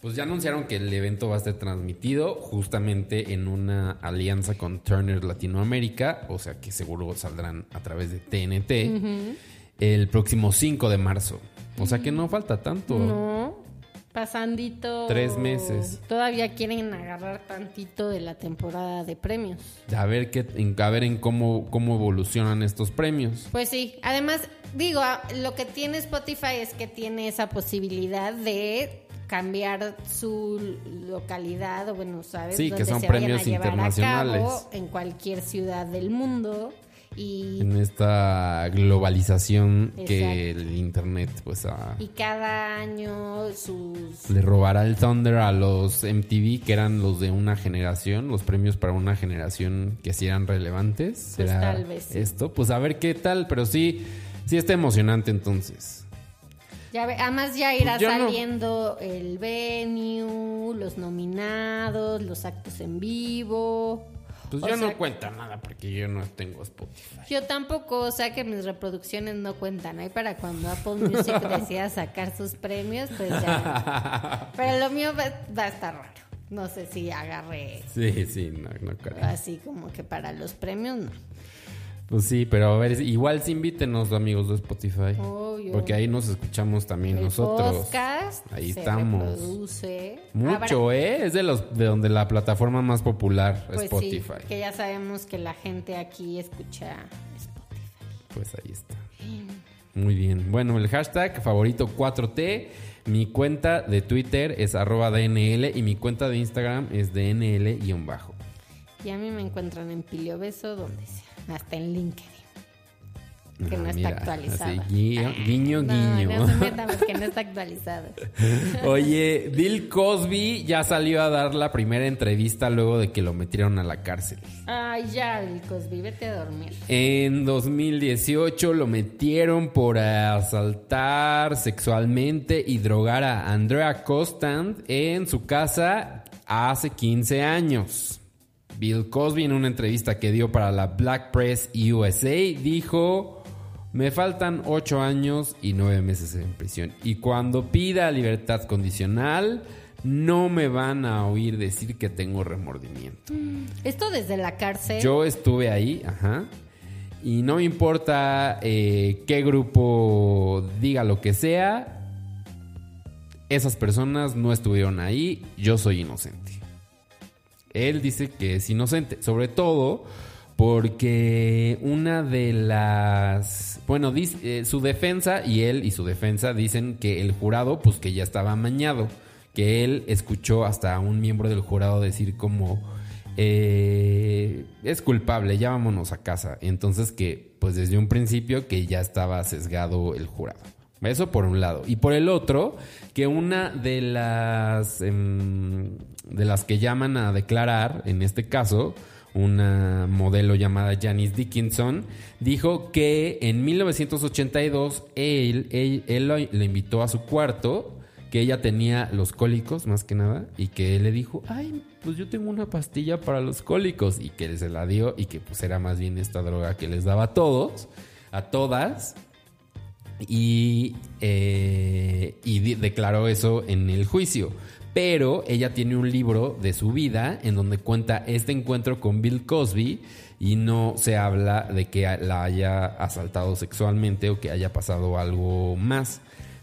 Pues ya anunciaron que el evento va a ser transmitido justamente en una alianza con Turner Latinoamérica, o sea que seguro saldrán a través de TNT el próximo 5 de marzo. O sea que no falta tanto. No, pasandito. Tres meses. Todavía quieren agarrar tantito de la temporada de premios. A ver qué, en- a ver en cómo, cómo evolucionan estos premios. Pues sí, además, digo, lo que tiene Spotify es que tiene esa posibilidad de cambiar su localidad o bueno, ¿sabes? Sí, que son se vayan premios a llevar a internacionales. cabo en cualquier ciudad del mundo y En esta globalización que Exacto. el internet pues a- y cada año sus le robará el Thunder a los MTV que eran los de una generación, los premios para una generación que sí eran relevantes. Pues ¿Será tal vez sí. esto? Pues a ver qué tal, pero sí, sí está emocionante entonces. Ya ve- además ya irá Pues no- saliendo el venue, los nominados, los actos en vivo. Pues O yo sea, no cuenta nada porque yo no tengo Spotify. Yo tampoco, o sea que mis reproducciones no cuentan. Ahí para cuando Apple Music decida sacar sus premios, pues ya. Pero lo mío va, va a estar raro. No sé si agarre Sí, sí, no, no creo. así como que para los premios, no. Pues sí, pero a ver, igual sí invítenos amigos de Spotify. Obvio. Porque ahí nos escuchamos también El nosotros. podcast Ahí se estamos. reproduce. Mucho, Habrá- ¿eh? Es de los de donde la plataforma más popular, Pues Spotify. sí, que ya sabemos que la gente aquí escucha Spotify. Pues ahí está. Muy bien. Bueno, el hashtag favorito 4T. Mi cuenta de Twitter es arroba DNL y mi cuenta de Instagram es DNL-bajo. Y a mí me encuentran en Pilio Beso, donde sea, hasta en LinkedIn. que no Ah, está mira, actualizado. así, guiño, guiño, No, guiño. no se meta porque no está actualizado. Oye, Bill Cosby ya salió a dar la primera entrevista luego de que lo metieron a la cárcel. Ay, ya, Bill Cosby, vete a dormir. En 2018 lo metieron por asaltar sexualmente y drogar a Andrea Costant en su casa hace 15 años. Bill Cosby en una entrevista que dio para la Black Press USA dijo, me faltan 8 años y 9 meses en prisión y cuando pida libertad condicional no me van a oír decir que tengo remordimiento. Esto desde la cárcel. Yo estuve ahí, ajá. Y no me importa eh, qué grupo diga lo que sea, esas personas no estuvieron ahí, yo soy inocente. Él dice que es inocente, sobre todo porque una de las... Bueno, dice, eh, su defensa y él y su defensa dicen que el jurado, pues que ya estaba amañado, que él escuchó hasta a un miembro del jurado decir como... eh, es culpable, ya vámonos a casa. Entonces que, pues desde un principio que ya estaba sesgado el jurado. Eso por un lado. Y por el otro, que una de las em, de las que llaman a declarar, en este caso, una modelo llamada Janice Dickinson, dijo que en 1982 él, él, él le invitó a su cuarto, que ella tenía los cólicos más que nada, y que él le dijo, ay, pues yo tengo una pastilla para los cólicos, y que se la dio, y que pues era más bien esta droga que les daba a todos, a todas, y, eh, declaró eso en el juicio. Pero ella tiene un libro de su vida en donde cuenta este encuentro con Bill Cosby y no se habla de que la haya asaltado sexualmente o que haya pasado algo más.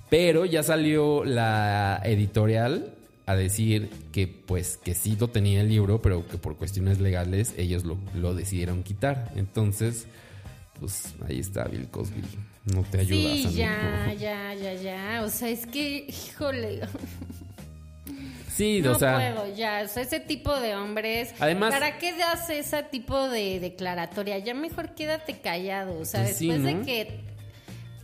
Pero ya salió la editorial a decir que pues que sí lo tenía el libro, pero que por cuestiones legales ellos lo, lo decidieron quitar. Entonces, pues ahí está Bill Cosby. No te ayudas. Sí, amigo. ya, ya, ya, ya. O sea, es que, híjole. Sí, No o sea, puedo, ya. O sea, ese tipo de hombres. Además- ¿Para qué das ese tipo de declaratoria? Ya mejor quédate callado. O sea, Pues sí, después ¿no? de que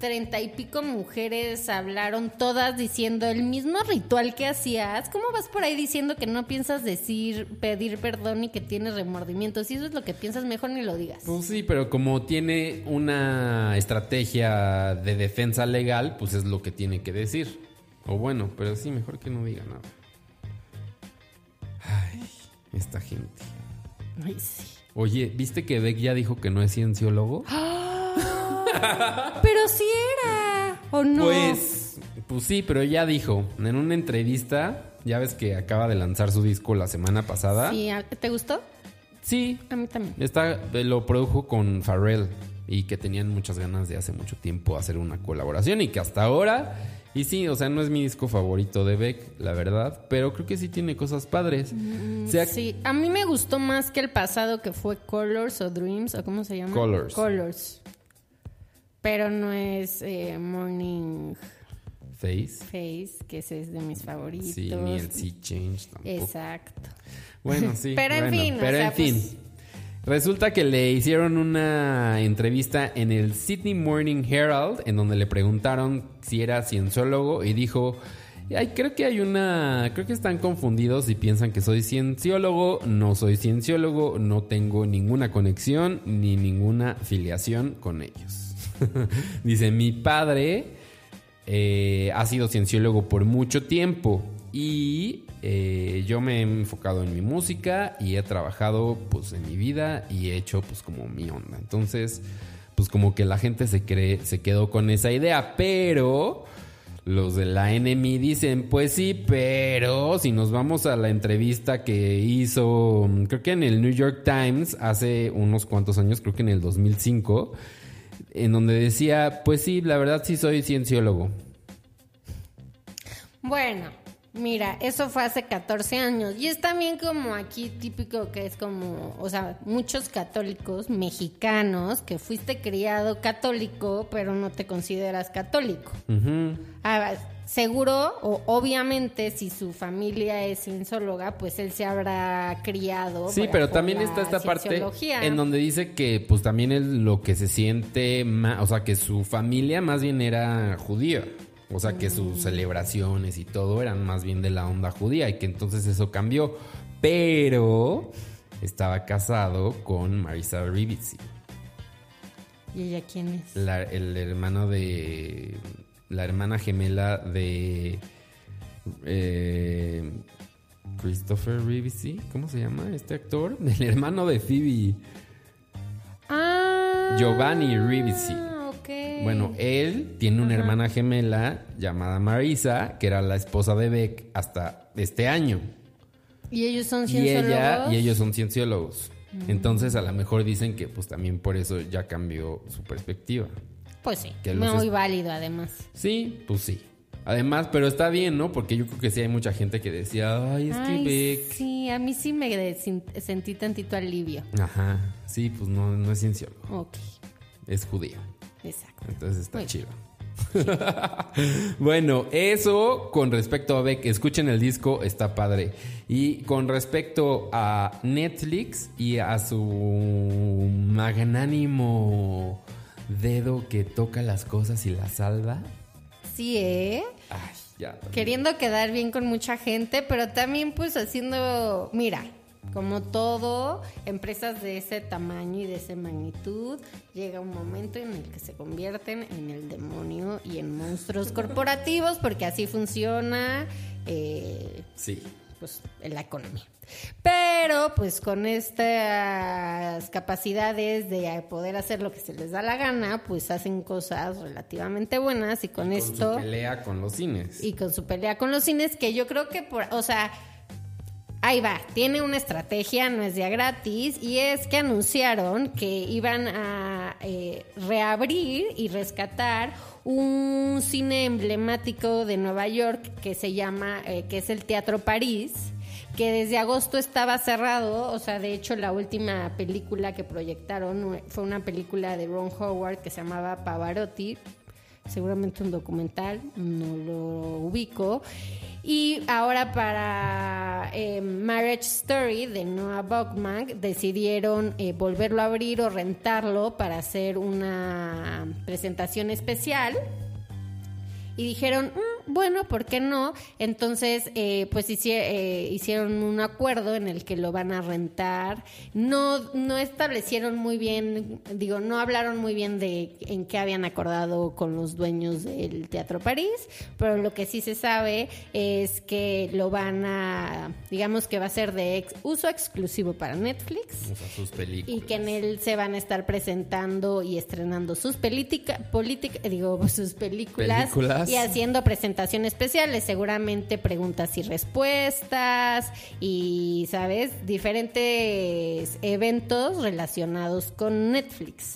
treinta y pico mujeres hablaron todas diciendo el mismo ritual que hacías, ¿cómo vas por ahí diciendo que no piensas decir, pedir perdón y que tienes remordimientos? Si eso es lo que piensas, mejor ni lo digas. Pues sí, pero como tiene una estrategia de defensa legal, pues es lo que tiene que decir. O bueno, pero sí, mejor que no diga nada. Ay, esta gente. Ay, sí. Oye, ¿viste que Beck ya dijo que no es cienciólogo? Pero sí era, ¿o no? Pues, pues sí, pero ya dijo en una entrevista, ya ves que acaba de lanzar su disco la semana pasada. Sí, ¿a- ¿te gustó? Sí, A mí también. Está, eh, lo produjo con Pharrell y que tenían muchas ganas de hace mucho tiempo hacer una colaboración y que hasta ahora, y sí, o sea, no es mi disco favorito de Beck, la verdad, pero creo que sí tiene cosas padres. O sea, Sí, a mí me gustó más que el pasado que fue Colors o Dreams, o cómo se llama. Colors. Colors. Pero no es eh, Morning Face, Face, que ese es de mis favoritos. sí, ni el Sea Change tampoco. Exacto. Bueno, sí. Pero en fin, o Pero sea, en fin. pues- Resulta que le hicieron una entrevista en el Sydney Morning Herald en donde le preguntaron si era cienciólogo y dijo, Ay, creo que hay una, creo que están confundidos y piensan que soy cienciólogo, no soy cienciólogo, no tengo ninguna conexión ni ninguna filiación con ellos. Dice, mi padre eh, ha sido cienciólogo por mucho tiempo y eh, yo me he enfocado en mi música y he trabajado pues en mi vida y he hecho pues como mi onda. Entonces, pues como que la gente se cree, se quedó con esa idea, pero los de la NMI dicen, pues sí, pero si nos vamos a la entrevista que hizo, creo que en el New York Times hace unos cuantos años, creo que en el 2005, en donde decía, pues sí, la verdad sí soy cienciólogo. Bueno, Mira, eso fue hace 14 años. Y es también como aquí típico que es como, o sea, muchos católicos mexicanos que fuiste criado católico, pero no te consideras católico. Ah, seguro, o obviamente, si su familia es cienzóloga, pues él se habrá criado. Sí, pero también está esta parte en donde dice que pues también es lo que se siente, ma- o sea, que su familia más bien era judía. O sea, que sus celebraciones y todo eran más bien de la onda judía y que entonces eso cambió. Pero estaba casado con Marisa Ribisi, ¿Y ella quién es? la, el hermano de... La hermana gemela de... eh, Christopher Ribisi, ¿cómo se llama este actor? El hermano de Phoebe. Ah. Giovanni Ribisi. Bueno, él tiene una hermana gemela llamada Marisa, que era la esposa de Beck hasta este año. ¿Y ellos son Y cienciólogos? ella y ellos son cienciólogos. Entonces, a lo mejor dicen que pues también por eso ya cambió su perspectiva. Pues sí, que muy válido además. Sí, pues sí. Además, pero está bien, ¿no? Porque yo creo que sí hay mucha gente que decía, ay, es que Beck. sí, a mí sí me sentí tantito alivio. Ajá, sí, pues no, no es cienciólogo, Ok, es judío. Exacto. Entonces está Muy chido. bueno, eso con respecto a Beck, escuchen el disco, está padre. Y con respecto a Netflix y a su magnánimo dedo que toca las cosas y las salva. Sí, ¿eh? Ay, ya. Queriendo quedar bien con mucha gente, pero también pues haciendo, mira, como todo, empresas de ese tamaño y de esa magnitud, llega un momento en el que se convierten en el demonio y en monstruos corporativos, porque así funciona eh, Sí. pues, en la economía. Pero pues con estas capacidades de poder hacer lo que se les da la gana, pues hacen cosas relativamente buenas y con, Con esto su pelea con los cines. y con su pelea con los cines, que yo creo que por, o sea, ahí va, tiene una estrategia, no es día gratis, y es que anunciaron que iban a eh, reabrir y rescatar un cine emblemático de Nueva York que se llama, eh, que es el Teatro París que desde agosto estaba cerrado, o sea, de hecho la última película que proyectaron fue una película de Ron Howard que se llamaba Pavarotti, seguramente un documental, no lo ubico. Y ahora para eh, Marriage Story de Noah Baumbach decidieron eh, volverlo a abrir o rentarlo para hacer una presentación especial. Y dijeron, "Mm, bueno, ¿por qué no? Entonces, eh, pues eh, hicieron un acuerdo en el que lo van a rentar. No, no establecieron muy bien, digo, no hablaron muy bien de en qué habían acordado con los dueños del Teatro París, pero lo que sí se sabe es que lo van a, digamos que va a ser de ex- uso exclusivo para Netflix O sea, sus películas. y que en él se van a estar presentando y estrenando sus política, digo, sus películas, Películas. y haciendo presentaciones especiales, seguramente preguntas y respuestas y, ¿sabes? Diferentes eventos relacionados con Netflix.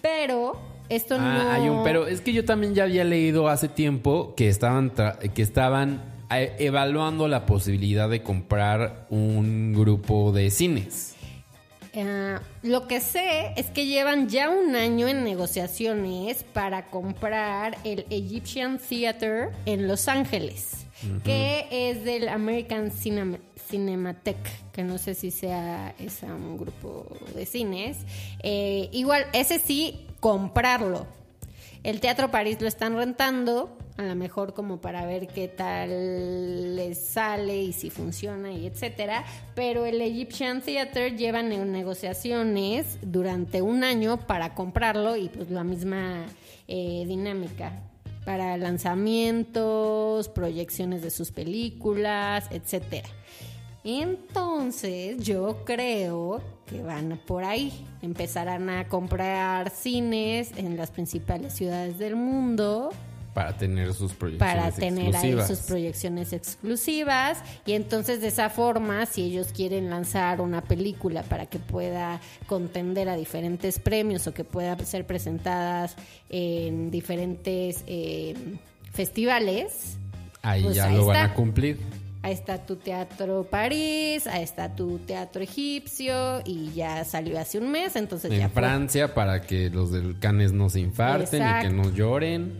Pero esto Ah, no... hay un pero. Es que yo también ya había leído hace tiempo que estaban, tra- que estaban eh, evaluando la posibilidad de comprar un grupo de cines. Ah, lo que sé es que llevan ya un año en negociaciones para comprar el Egyptian Theater en Los Ángeles, que es del American Cinema- Cinematheque, que no sé si sea ese un grupo de cines. Eh, igual, ese sí, comprarlo. El Teatro París lo están rentando, a lo mejor como para ver qué tal les sale y si funciona y etcétera. Pero el Egyptian Theater lleva ne- negociaciones durante un año para comprarlo y pues la misma eh, dinámica para lanzamientos, proyecciones de sus películas, etcétera. Entonces yo creo que van por ahí. Empezarán a comprar cines en las principales ciudades del mundo Para tener sus proyecciones para tener ahí exclusivas. sus proyecciones exclusivas y entonces de esa forma si ellos quieren lanzar una película para que pueda contender a diferentes premios o que pueda ser presentadas en diferentes eh, festivales Ahí Pues ya ahí lo van a cumplir. Ahí está tu teatro París, ahí está tu teatro egipcio y ya salió hace un mes, entonces ya En fue. Francia para que los del Canes no se infarten y que no lloren.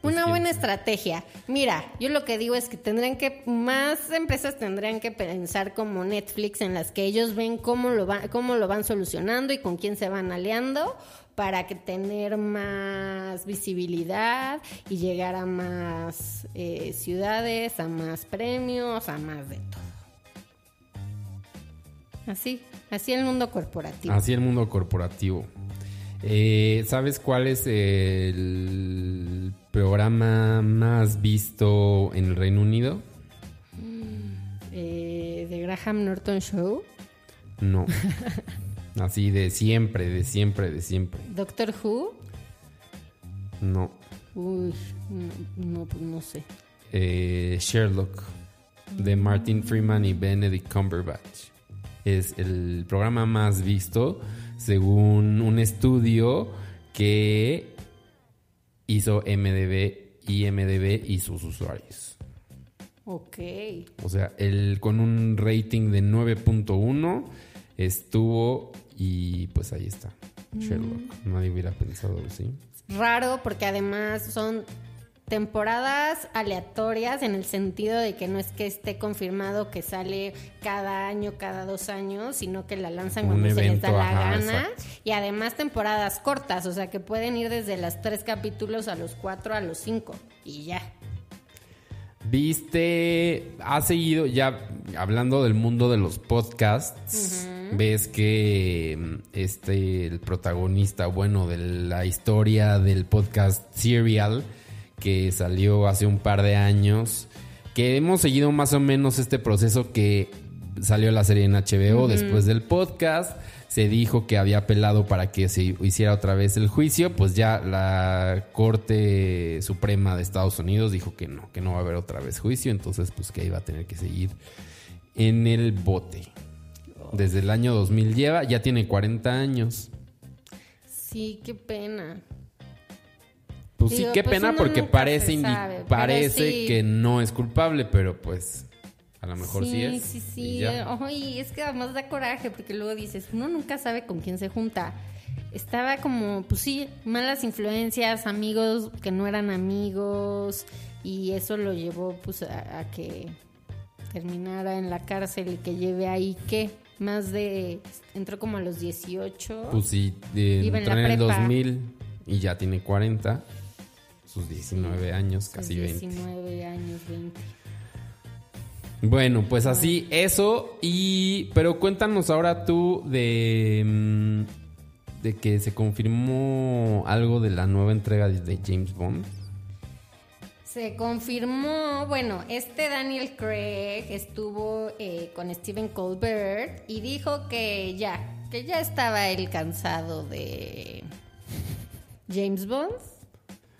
Una Pues, buena ¿quién? estrategia. Mira, yo lo que digo es que tendrían que, más empresas tendrían que pensar como Netflix en las que ellos ven cómo lo, va, cómo lo van solucionando y con quién se van aliando para que tener más visibilidad y llegar a más eh, ciudades, a más premios, a más de todo. Así, así el mundo corporativo. Así el mundo corporativo. Eh, ¿Sabes cuál es el programa más visto en el Reino Unido? Eh, de Graham Norton Show, No. Así de siempre, de siempre, de siempre. Doctor Who. No. Uy, no, no, pues no sé. Eh, Sherlock de Martin Freeman y Benedict Cumberbatch. Es el programa más visto según un estudio que hizo MDB y MDB y sus usuarios. Ok. O sea, el con un rating de 9.1 estuvo y pues ahí está. Sherlock. Nadie hubiera pensado así. Raro porque además son temporadas aleatorias en el sentido de que no es que esté confirmado que sale cada año, cada dos años, sino que la lanzan Un cuando se les da la ajá, gana. exacto. Y además temporadas cortas, o sea que pueden ir desde los tres capítulos a los cuatro, a los cinco. Y ya. Viste, has seguido ya hablando del mundo de los podcasts, ves que este el protagonista, bueno, de la historia del podcast Serial que salió hace un par de años, que hemos seguido más o menos este proceso que salió la serie en HBO después del podcast. Se dijo que había apelado para que se hiciera otra vez el juicio, pues ya la Corte Suprema de Estados Unidos dijo que no, que no va a haber otra vez juicio, entonces pues que iba a tener que seguir en el bote. Desde el año 2000 lleva, ya tiene 40 años. Sí, qué pena. Pues Digo, sí, qué pues pena porque parece, sabe, parece sí. que no es culpable, pero pues a lo mejor sí, es. Sí, sí. Ay, es que además da coraje porque luego dices, uno nunca sabe con quién se junta. Estaba como, pues sí, malas influencias, amigos que no eran amigos y eso lo llevó pues a, a que terminara en la cárcel y que lleve ahí que más de entró como a los 18. Pues sí, de- en entró la en el prepa. 2000 y ya tiene 40, sus 19 años, sus casi 20. 19 años, 20. Bueno, pues así, eso. Y. Pero cuéntanos ahora tú de. mm, de que se confirmó algo de la nueva entrega de, James Bond. Se confirmó, bueno, este Daniel Craig estuvo eh, con Stephen Colbert y dijo que ya, que ya estaba él cansado de James Bond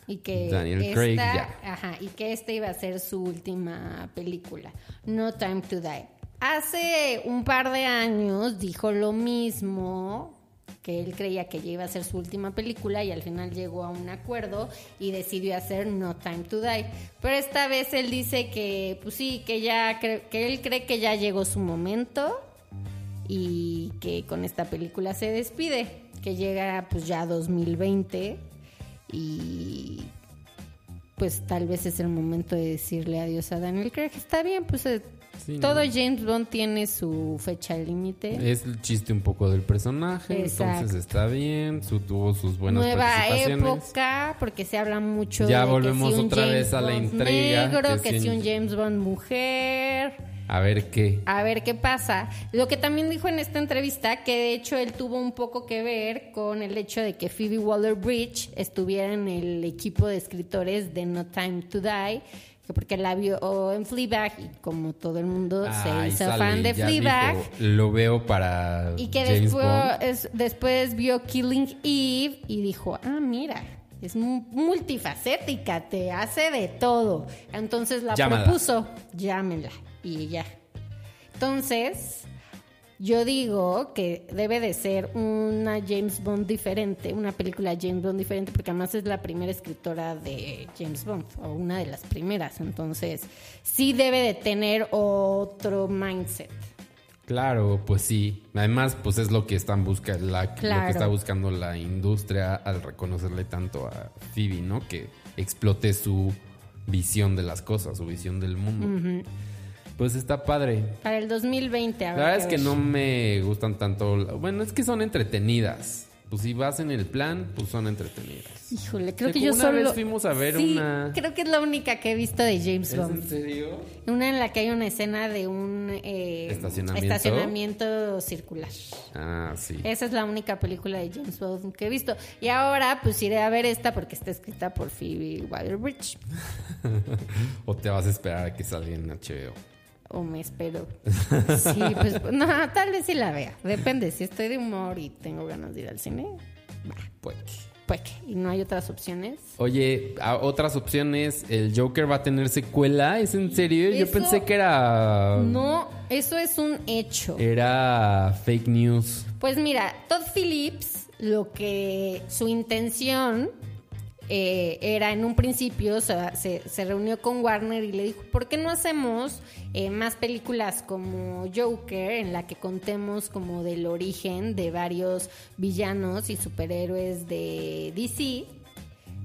y que Daniel esta, Craig, ajá, y que esta iba a ser su última película, No Time to Die. Hace un par de años dijo lo mismo que él creía que ya iba a ser su última película y al final llegó a un acuerdo y decidió hacer No Time to Die. Pero esta vez él dice que, pues sí, que ya, que él cree que ya llegó su momento y que con esta película se despide, que llega pues ya 2020 y pues tal vez es el momento de decirle adiós a Daniel Craig. Está bien, pues eh, Sí, todo ¿no? James Bond tiene su fecha límite. Es el chiste un poco del personaje, Exacto. entonces está bien, su, tuvo sus buenas Nueva participaciones. época, porque se habla mucho Ya de que volvemos si un otra James vez a la Bond intriga, negro, que que, si un James Bond mujer. A ver qué. A ver qué pasa. Lo que también dijo en esta entrevista, que de hecho él tuvo un poco que ver con el hecho de que Phoebe Waller-Bridge estuviera en el equipo de escritores de No Time to Die, que porque la vio en Fleabag y como todo el mundo Ay, se hizo sale, fan de Fleabag. lo veo para Y que James después, Bond. es- después vio Killing Eve y dijo, ah, mira, es mu- multifacética, te hace de todo. Entonces la Llámala. propuso, llámela y ya. Entonces, yo digo que debe de ser una James Bond diferente, una película James Bond diferente, porque además es la primera escritora de James Bond, o una de las primeras. Entonces, sí debe de tener otro mindset. Claro, pues sí. Además, pues es lo que están buscando, la, lo que está buscando la industria al reconocerle tanto a Phoebe, ¿no? Que explote su visión de las cosas, su visión del mundo. Pues está padre. Para el 2020, a La ver verdad es que no me gustan tanto. Bueno, es que son entretenidas. Pues si vas en el plan, pues son entretenidas. Híjole, creo que yo una solo... vez fuimos a ver Sí, una- creo que es la única que he visto de James ¿Es Bond. en serio? Una en la que hay una escena de un eh, ¿Estacionamiento? estacionamiento circular. Ah, sí. Esa es la única película de James Bond que he visto. Y ahora pues iré a ver esta porque está escrita por Phoebe Waller-Bridge. O te vas a esperar a que salga en HBO. O me espero. Sí, pues no, tal vez sí la vea. Depende, si estoy de humor y tengo ganas de ir al cine, Pues. pues que. Y no hay otras opciones. Oye, a- otras opciones, el Joker va a tener secuela, ¿es en serio? Yo pensé que era No, eso es un hecho. era fake news. Pues mira, Todd Phillips, lo que su intención eh, era en un principio, o sea, se, se reunió con Warner y le dijo, ¿por qué no hacemos eh, más películas como Joker, en la que contemos como del origen de varios villanos y superhéroes de DC?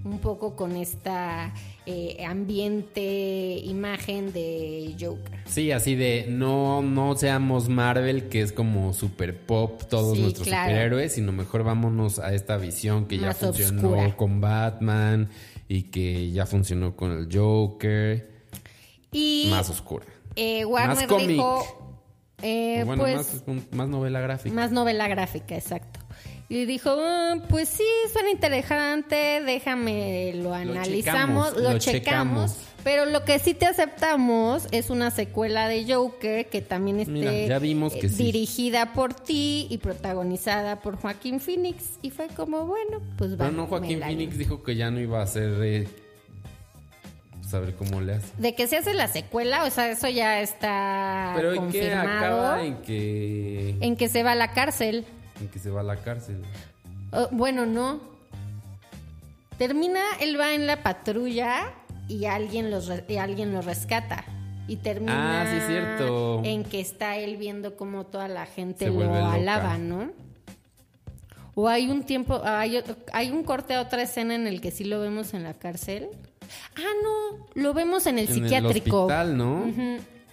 Un poco con esta eh, ambiente, imagen de Joker. Sí, así de no no seamos Marvel, que es como super pop todos Sí, nuestros claro. superhéroes, sino mejor vámonos a esta visión que ya Más funcionó con Batman y que ya funcionó con el Joker, Y más oscura. eh, Warner cómic. dijo, eh, bueno, pues más, más novela gráfica. Más novela gráfica, exacto. Y dijo, "Ah, pues sí, suena interesante, déjame lo analizamos, checamos, lo, lo checamos. checamos. Pero lo que sí te aceptamos es una secuela de Joker que también esté Mira, ya vimos que eh, sí. dirigida por ti y protagonizada por Joaquín Phoenix. Y fue como, bueno, pues va. Pero no, Joaquín Phoenix dijo que ya no iba a hacer... eh, saber cómo le hace. De que se hace la secuela, o sea, eso ya está Pero ¿en qué confirmado. acaba? En que, En que se va a la cárcel. En que se va a la cárcel. Oh, bueno, no. Termina, él va en la patrulla y alguien, los re- y alguien lo rescata. Y termina Ah, sí, cierto. en que está él viendo cómo toda la gente Se lo alaba, ¿no? O hay un tiempo, hay, hay un corte a otra escena en el que sí lo vemos en la cárcel. Ah, no, lo vemos en el En psiquiátrico. el hospital, ¿no?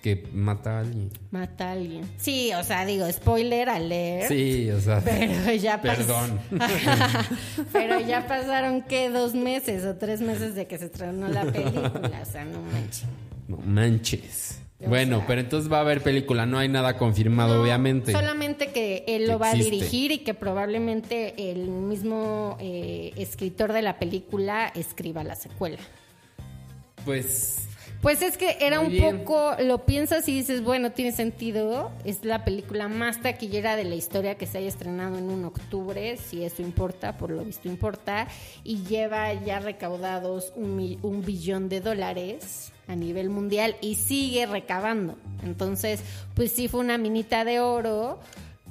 Que mata a alguien. Mata a alguien. Sí, o sea, digo, spoiler alert. Sí, o sea... Pero ya Perdón. Pero ya pasaron que dos meses o tres meses de que se estrenó la película, o sea, no manches. No manches. O Bueno, sea- pero entonces va a haber película, no hay nada confirmado, No, obviamente. Solamente que él Que lo va existe. a dirigir y que probablemente el mismo eh, escritor de la película escriba la secuela. Pues Pues es que era Muy un bien. poco, lo piensas y dices, bueno, tiene sentido, es la película más taquillera de la historia que se haya estrenado en un octubre, si eso importa, por lo visto importa, y lleva ya recaudados un, un billón de dólares a nivel mundial y sigue recabando. Entonces, pues sí fue una minita de oro.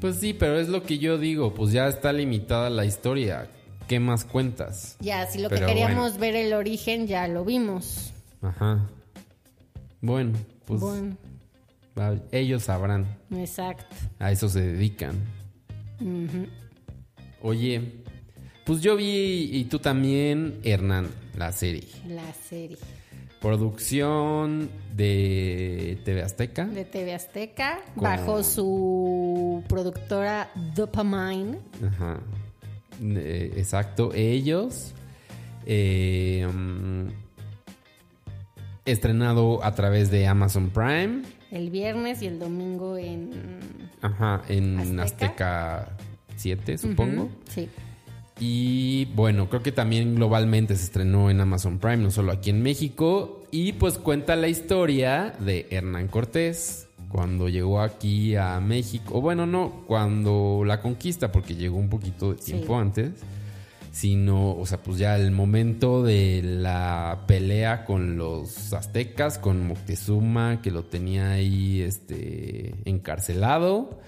Pues sí, pero es lo que yo digo, pues ya está limitada la historia. ¿Qué más cuentas? Ya, si lo Pero que queríamos ver el origen, ya lo vimos. Ajá. Bueno, pues bueno, ellos sabrán. exacto. A eso se dedican. Oye, pues yo vi y tú también, Hernán, la serie. La serie Producción de TV Azteca. de TV Azteca, Con- bajo su productora Dopamine. Ajá. Eh, exacto. Ellos. eh, estrenado a través de Amazon Prime. El viernes y el domingo en... Ajá. En ¿Azteca? Azteca 7, supongo. Sí. Y bueno, creo que también globalmente se estrenó en Amazon Prime, no solo aquí en México. Y pues cuenta la historia de Hernán Cortés cuando llegó aquí a México. O bueno, no, cuando la conquista, porque llegó un poquito de Sí. tiempo antes. Sino, o sea, pues ya el momento de la pelea con los aztecas, con Moctezuma, que lo tenía ahí este, encarcelado.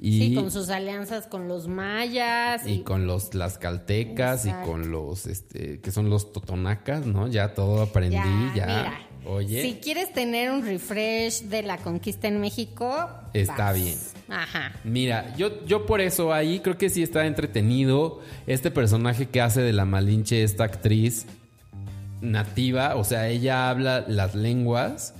Y, Sí, con sus alianzas con los mayas. y con los tlaxcaltecas y Exacto. con los, este, que son los totonacas, ¿no? Ya todo aprendí, ya. mira, Oye, Si quieres tener un refresh de la conquista en México, Está vas. bien. Ajá. mira, yo, yo por eso ahí creo que sí está entretenido este personaje que hace de la Malinche, esta actriz nativa, o sea, ella habla las lenguas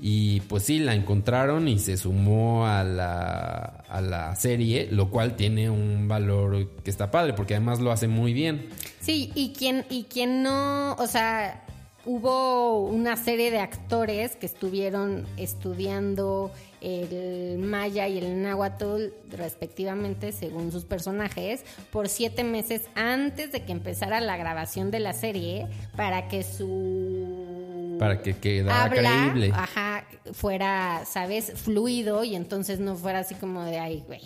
y pues sí, la encontraron y se sumó a la, a la serie, lo cual tiene un valor que está padre, porque además lo hace muy bien. Sí, y quien, y quien no, o sea, hubo una serie de actores que estuvieron estudiando el maya y el náhuatl respectivamente según sus personajes por siete meses antes de que empezara la grabación de la serie para que su Para que quedara habla, creíble. ajá, fuera, sabes, fluido y entonces no fuera así como de ay, güey.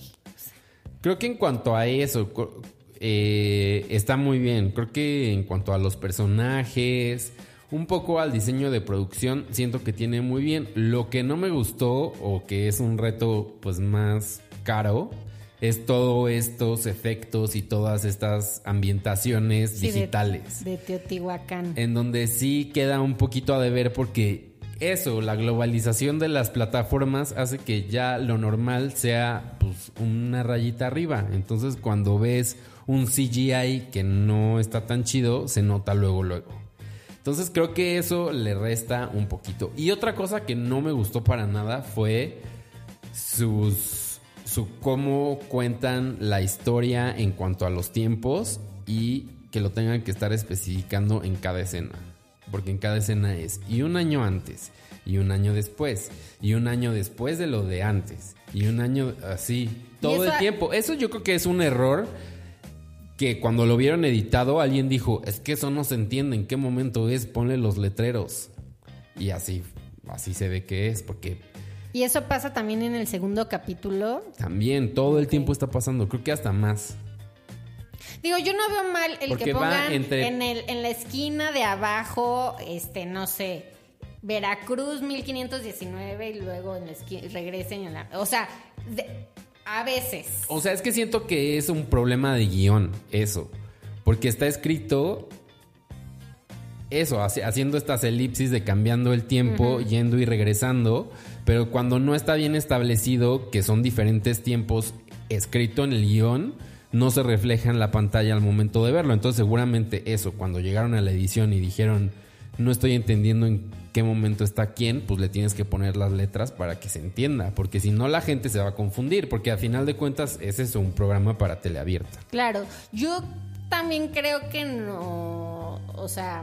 Creo que en cuanto a eso, eh, está muy bien. Creo que en cuanto a los personajes, un poco al diseño de producción, siento que tiene muy bien. Lo que no me gustó, o que es un reto pues más caro, es todos estos efectos y todas estas ambientaciones Sí, de- digitales De, Teotihuacán. en donde sí queda un poquito a deber porque eso, la globalización de las plataformas hace que ya lo normal sea pues una rayita arriba. Entonces cuando ves un CGI que no está tan chido, se nota luego luego. Entonces creo que eso le resta un poquito. Y otra cosa que no me gustó para nada fue sus su cómo cuentan la historia en cuanto a los tiempos y que lo tengan que estar especificando en cada escena. Porque en cada escena es y un año antes, y un año después, y un año después de lo de antes, y un año así, todo el tiempo. Eso yo creo que es un error que cuando lo vieron editado alguien dijo, es que eso no se entiende en qué momento es, ponle los letreros. Y así, así se ve que es, porque Y eso pasa también en el segundo capítulo. también todo el tiempo está pasando, creo que hasta más. Digo, yo no veo mal el Porque que pongan entre- en, el, en la esquina de abajo, este, no sé, Veracruz 1519 y luego en la esquina, regresen a la... O sea, de- a veces. O sea, es que siento que es un problema de guion, eso. Porque está escrito eso, haci- haciendo estas elipsis de cambiando el tiempo, yendo y regresando, pero cuando no está bien establecido que son diferentes tiempos escrito en el guion, no se refleja en la pantalla al momento de verlo. Entonces seguramente eso, cuando llegaron a la edición y dijeron, no estoy entendiendo en qué momento está quién, pues le tienes que poner las letras para que se entienda, porque si no la gente se va a confundir, porque al final de cuentas es eso, un programa para teleabierta. Claro, yo también creo que no, o sea,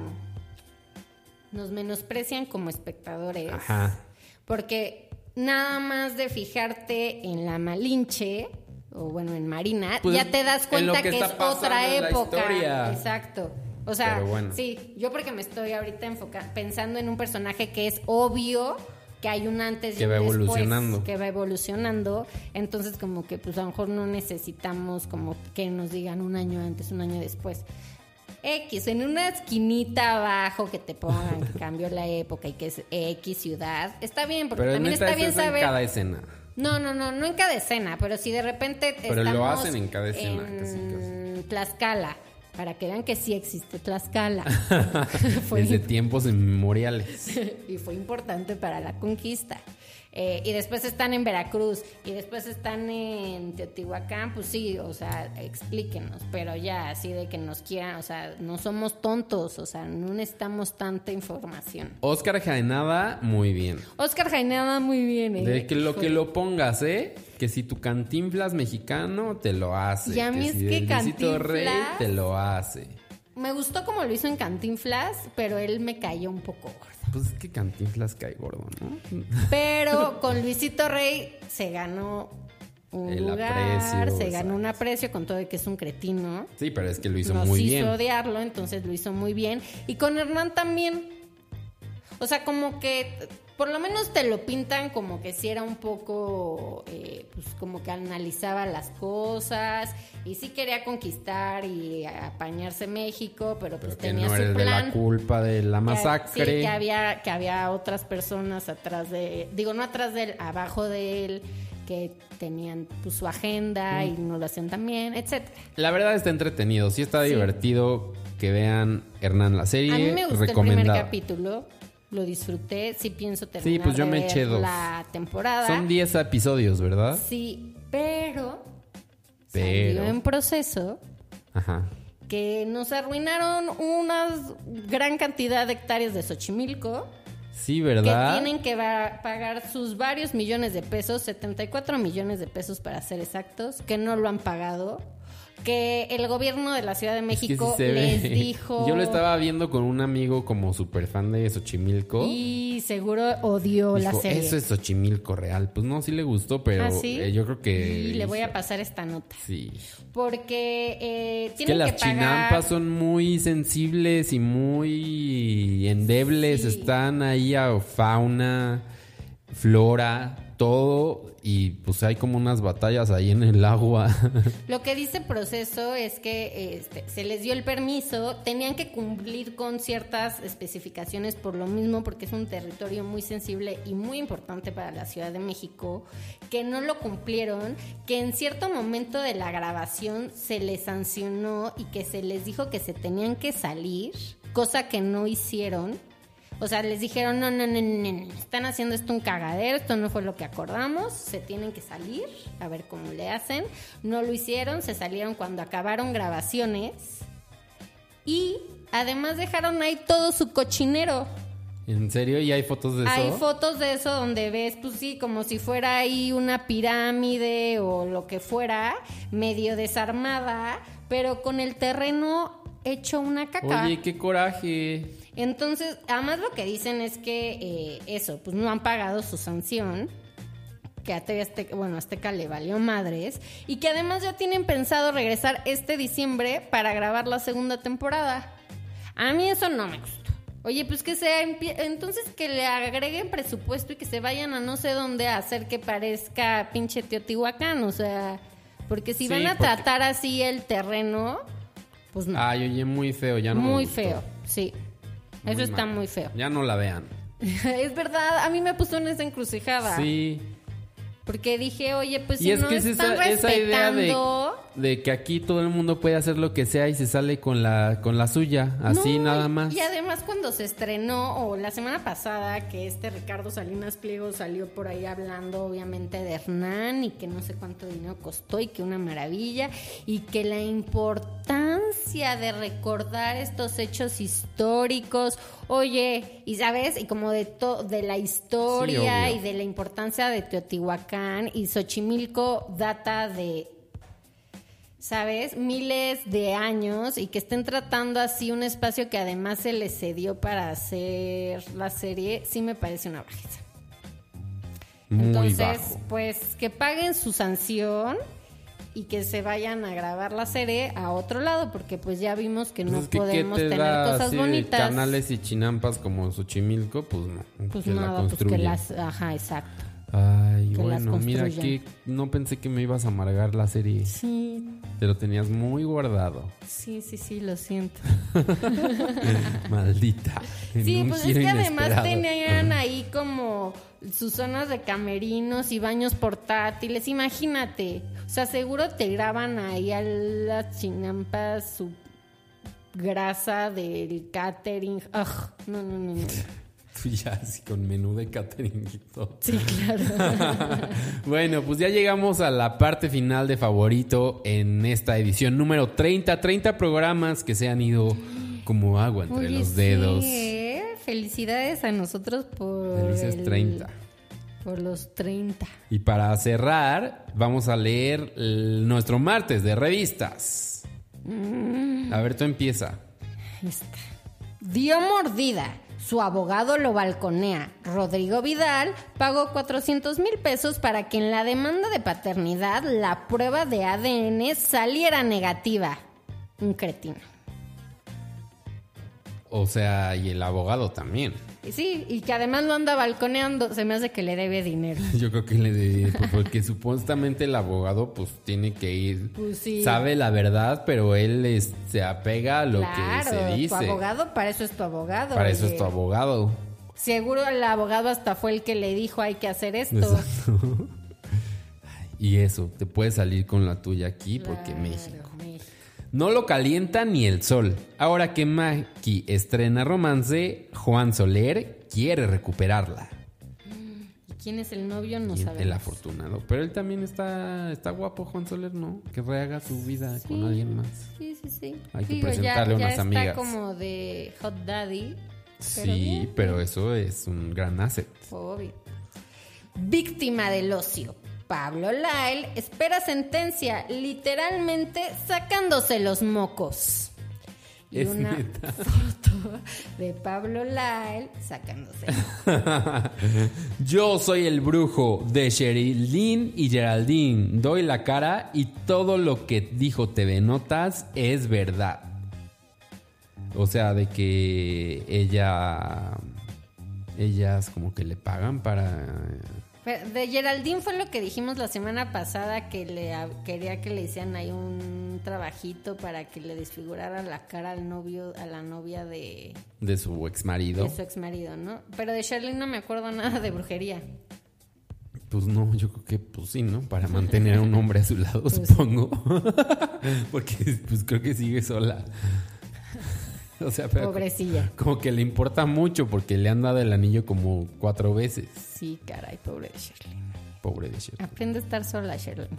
nos menosprecian como espectadores. Ajá. Porque nada más de fijarte en la Malinche, o bueno, en Marina, Pues, ya te das en cuenta que que, es otra época. historia. Exacto. O sea, bueno. sí, yo porque me estoy ahorita enfocando, pensando en un personaje que es obvio que hay un antes y Que un va después, evolucionando. que va evolucionando, entonces como que pues a lo mejor no necesitamos como que nos digan un año antes, un año después. X, en una esquinita abajo que te pongan que cambió la época y que es X ciudad, está bien, porque Pero también está bien es en saber. cada escena. No, no, no, no en cada escena, pero si de repente Pero lo hacen en cada escena, en casi, casi. Tlaxcala, para que vean que sí existe Tlaxcala. Fue Desde tiempos inmemoriales. y fue importante para la conquista. Eh, y después están en Veracruz y después están en Teotihuacán, pues sí, o sea, explíquenos, pero ya así de que nos quieran, o sea, no somos tontos, o sea, no necesitamos tanta información. Oscar Jaenada, muy bien. Oscar Jainada muy bien, ¿eh? De que lo que lo pongas, ¿eh? Que si tu cantinflas mexicano te lo hace. Y a mí es si que Luisito Rey Cantinflas- te lo hace. Me gustó como lo hizo en Cantinflas, pero él me cayó un poco gordo. Pues es que cantinflas cae gordo, ¿no? Pero con Luisito Rey se ganó un El lugar, aprecio, se ganó un aprecio con todo de que es un cretino. Sí, pero es que lo hizo Nos muy hizo bien. odiarlo, entonces lo hizo muy bien. Y con Hernán también. O sea, como que por lo menos te lo pintan como que si era un poco, eh, pues como que analizaba las cosas y sí quería conquistar y apañarse México, pero pues Pero que tenía no su eres de plan. la culpa de la Que- masacre. sí, que había, que había otras personas atrás de, digo, no atrás de él, abajo de él, que tenían pues, su agenda y no lo hacían tan bien, etcétera. La verdad está entretenido, sí está Sí. divertido que vean Hernán la serie. A mí me gustó el primer capítulo, lo disfruté, sí pienso terminar pues yo de me ver eché dos. la temporada. Son 10 episodios, ¿verdad? Sí, pero, Pero. salió en proceso Ajá. que nos arruinaron una gran cantidad de hectáreas de Xochimilco. Sí, que ¿verdad? tienen que pagar sus varios millones de pesos, 74 millones de pesos para ser exactos, que no lo han pagado, que el gobierno de la Ciudad de Es que México sí les ve. dijo Yo lo estaba viendo con un amigo como super fan de Xochimilco. y seguro odió la serie. eso es Xochimilco real. Pues no, sí le gustó, pero ¿Ah, sí? eh, yo creo que... Y le voy a pasar esta nota. Sí. Porque eh, Es que las pagar... chinampas son muy sensibles y muy endebles. Sí. Están ahí a fauna, flora, todo. Y pues hay como unas batallas ahí en el agua. Lo que dice proceso es que este, se les dio el permiso, tenían que cumplir con ciertas especificaciones por lo mismo, porque es un territorio muy sensible y muy importante para la Ciudad de México, que no lo cumplieron, que en cierto momento de la grabación se les sancionó y que se les dijo que se tenían que salir, cosa que no hicieron. O sea, les dijeron, no, no, no, no, no, están haciendo esto un cagadero, esto no fue lo que acordamos, se tienen que salir, a ver cómo le hacen. No lo hicieron, se salieron cuando acabaron grabaciones y además dejaron ahí todo su cochinero. ¿En serio? ¿Y hay fotos de eso? Hay fotos de eso donde ves, pues sí, como si fuera ahí una pirámide o lo que fuera, medio desarmada, pero con el terreno hecho una caca. Oye, qué coraje. Entonces, además lo que dicen es que eh, eso, pues no han pagado su sanción, que a TV Azteca, bueno, Azteca le valió madres, y que además ya tienen pensado regresar este diciembre para grabar la segunda temporada. A mí eso no me gustó. Oye, pues que sea, entonces que le agreguen presupuesto y que se vayan a no sé dónde a hacer que parezca pinche Teotihuacán, o sea, porque si Sí, van a porque- tratar así el terreno, pues no. Ay, oye, muy feo. Ya no me muy gustó. feo, sí. Eso está mal. muy feo. Ya no la vean. es verdad, a mí me puso en esa encrucijada. Sí. Porque dije, oye, pues Y si es no que es están esa, esa idea de, respetando... de que aquí todo el mundo puede hacer lo que sea y se sale con la, con la suya, así No, nada más. Y además cuando se estrenó, o la semana pasada, que este Ricardo Salinas Pliego salió por ahí hablando obviamente de Hernán y que no sé cuánto dinero costó y que una maravilla y que la importancia de recordar estos hechos históricos, oye, y sabes, y como de, to- de la historia y de la importancia de Teotihuacán y Xochimilco data de ¿sabes? Miles de años y que estén tratando así un espacio que además se les cedió para hacer la serie, sí me parece una bajeza. Muy Entonces, bajo. pues que paguen su sanción y que se vayan a grabar la serie a otro lado, porque pues ya vimos que Pues no que, ¿qué podemos te tener da cosas así bonitas. canales y chinampas como Xochimilco, pues no. pues que la nada, pues que construyan. las, ajá, exacto. Ay, que bueno, mira que no pensé que me ibas a amargar la serie. Sí, Te lo tenías muy guardado. sí, sí, sí, lo siento. Maldita. Sí, pues es que además tenían ahí como sus zonas de camerinos y baños portátiles. Imagínate. O sea, seguro te graban ahí a las chinampas su grasa del catering. Ugh, no, no, no, no. Tú ya así con menú de catering y todo. Sí, claro. Bueno, pues ya llegamos a la parte final de favorito en esta edición número 30. 30 programas que se han ido como agua entre Oye, los dedos. sí, ¿eh? Felicidades a nosotros por. Felices el- 30. Por los 30. Y para cerrar, vamos a leer el- nuestro martes de revistas. Mm. A ver, tú empieza. Esta. Dio mordida. Su abogado lo balconea. Rodrigo Vidal pagó 400 mil pesos para que en la demanda de paternidad la prueba de ADN saliera negativa. Un cretino. O sea, y el abogado también. Sí, y que además lo anda balconeando. Se me hace que le debe dinero. Yo creo que le de, pues, porque supuestamente el abogado pues tiene que ir, Pues sí. sabe la verdad, pero él es- se apega a lo claro, que se tu dice. abogado, para eso es tu abogado. Para eso es tu abogado. Seguro el abogado hasta fue el que le dijo hay que hacer esto. Exacto. Y eso, te puedes salir con la tuya aquí porque Claro. México. No lo calienta ni el sol. Ahora que Maki estrena romance, Juan Soler quiere recuperarla. ¿Y quién es el novio? No sabemos. el afortunado. Pero él también está, está guapo, Juan Soler, ¿no? Que rehaga su vida con alguien más. Sí, sí, sí. Hay que presentarle ya, ya unas está amigas. como de Hot Daddy. Pero sí, bien, pero eso es un gran asset. Obvio. Víctima del ocio. Pablo Lyle espera sentencia, literalmente sacándose los mocos. Y Es una neta. foto de Pablo Lyle sacándose. Yo soy el brujo de Sherilyn y Geraldine. Doy la cara y todo lo que dijo TV Notas es verdad. O sea, de que ella. Ellas como que le pagan para. De Geraldine fue lo que dijimos la semana pasada que le quería que le hicieran ahí un trabajito para que le desfigurara la cara al novio, a la novia de, de su ex marido. de su ex marido, ¿no? Pero de Charlene no me acuerdo nada de brujería. Pues no, yo creo que pues sí, ¿no? Para mantener a un hombre a su lado, Pues supongo. Porque pues creo que sigue sola. O sea, pero Pobrecilla. como que le importa mucho porque le han dado el anillo como cuatro veces. Sí, caray, pobre de Charlene. Pobre de Shirley. Aprende a estar sola, Charlene.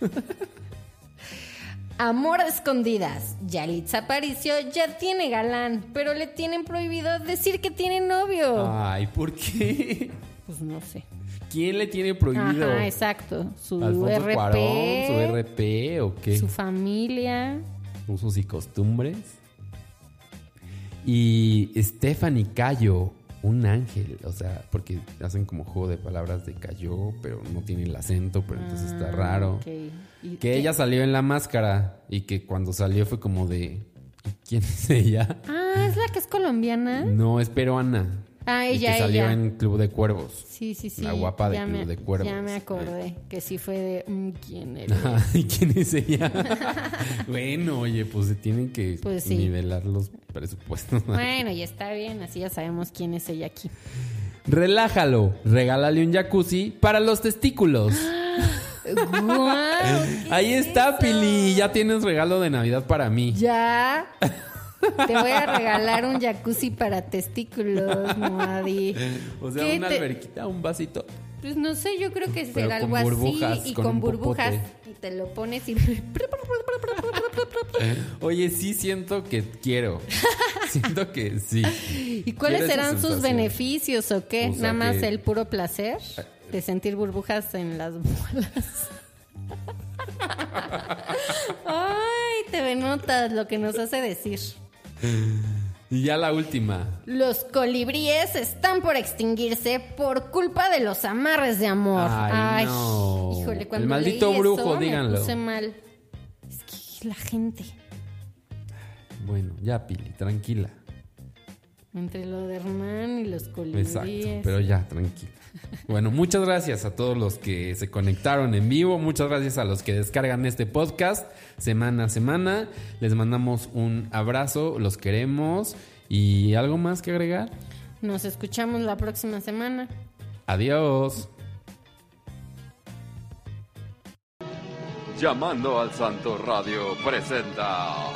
Amor a escondidas. Yalitza Aparicio ya tiene galán, pero le tienen prohibido decir que tiene novio. Ay, ¿por qué? Pues no sé. ¿Quién le tiene prohibido? Ajá, exacto. Su ¿Alfonso RP, Cuarón? ¿Su RP o qué? su familia. Usos y costumbres. Y Stephanie Cayo, un ángel. O sea, porque hacen como juego de palabras de cayó, pero no tiene el acento, pero entonces está Ah, raro. ok. ¿Y Que qué? ella salió en la máscara y que cuando salió fue como de. ¿y ¿Quién es ella? Ah, es la que es colombiana. No, es peruana. Ah, Y ella, que salió ella. en Club de Cuervos. Sí, sí, sí. La guapa de ya Club me, de Cuervos. Ya me acordé que sí fue de mm, quién eres. ¿Y quién es ella? bueno, oye, pues se tienen que Pues sí. nivelar los presupuestos. bueno, ya está bien, así ya sabemos quién es ella aquí. Relájalo, regálale un jacuzzi para los testículos. ¿qué Ahí es está, eso? Pili. Ya tienes regalo de Navidad para mí. Ya. Te voy a regalar un jacuzzi para testículos, Moadi. O sea, ¿Qué una te- alberquita, un vasito. Pues no sé, yo creo que será algo burbujas, así y con burbujas. popote. Y te lo pones y. Oye, sí siento que quiero. siento que sí. ¿Y cuáles Quiero serán sus beneficios o qué? O sea Nada más que- el puro placer de sentir burbujas en las bolas. Ay, te notas lo que nos hace decir. Y ya la última. Los colibríes están por extinguirse por culpa de los amarres de amor. Ay, no. Híjole, cuando El maldito leí brujo, eso, díganlo. Me puse mal. Es que la gente. Bueno, ya, Pili, tranquila. Entre lo de Hernán y los colibríes. Exacto, pero ya, tranquila. Bueno, muchas gracias a todos los que se conectaron en vivo, muchas gracias a los que descargan este podcast semana a semana. Les mandamos un abrazo, los queremos y algo más que agregar. Nos escuchamos la próxima semana. Adiós. Llamando al Santo Radio presenta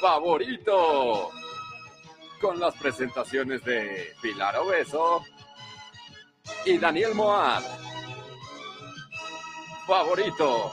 Favorito con las presentaciones de Pilar Obeso y Daniel Moab. Favorito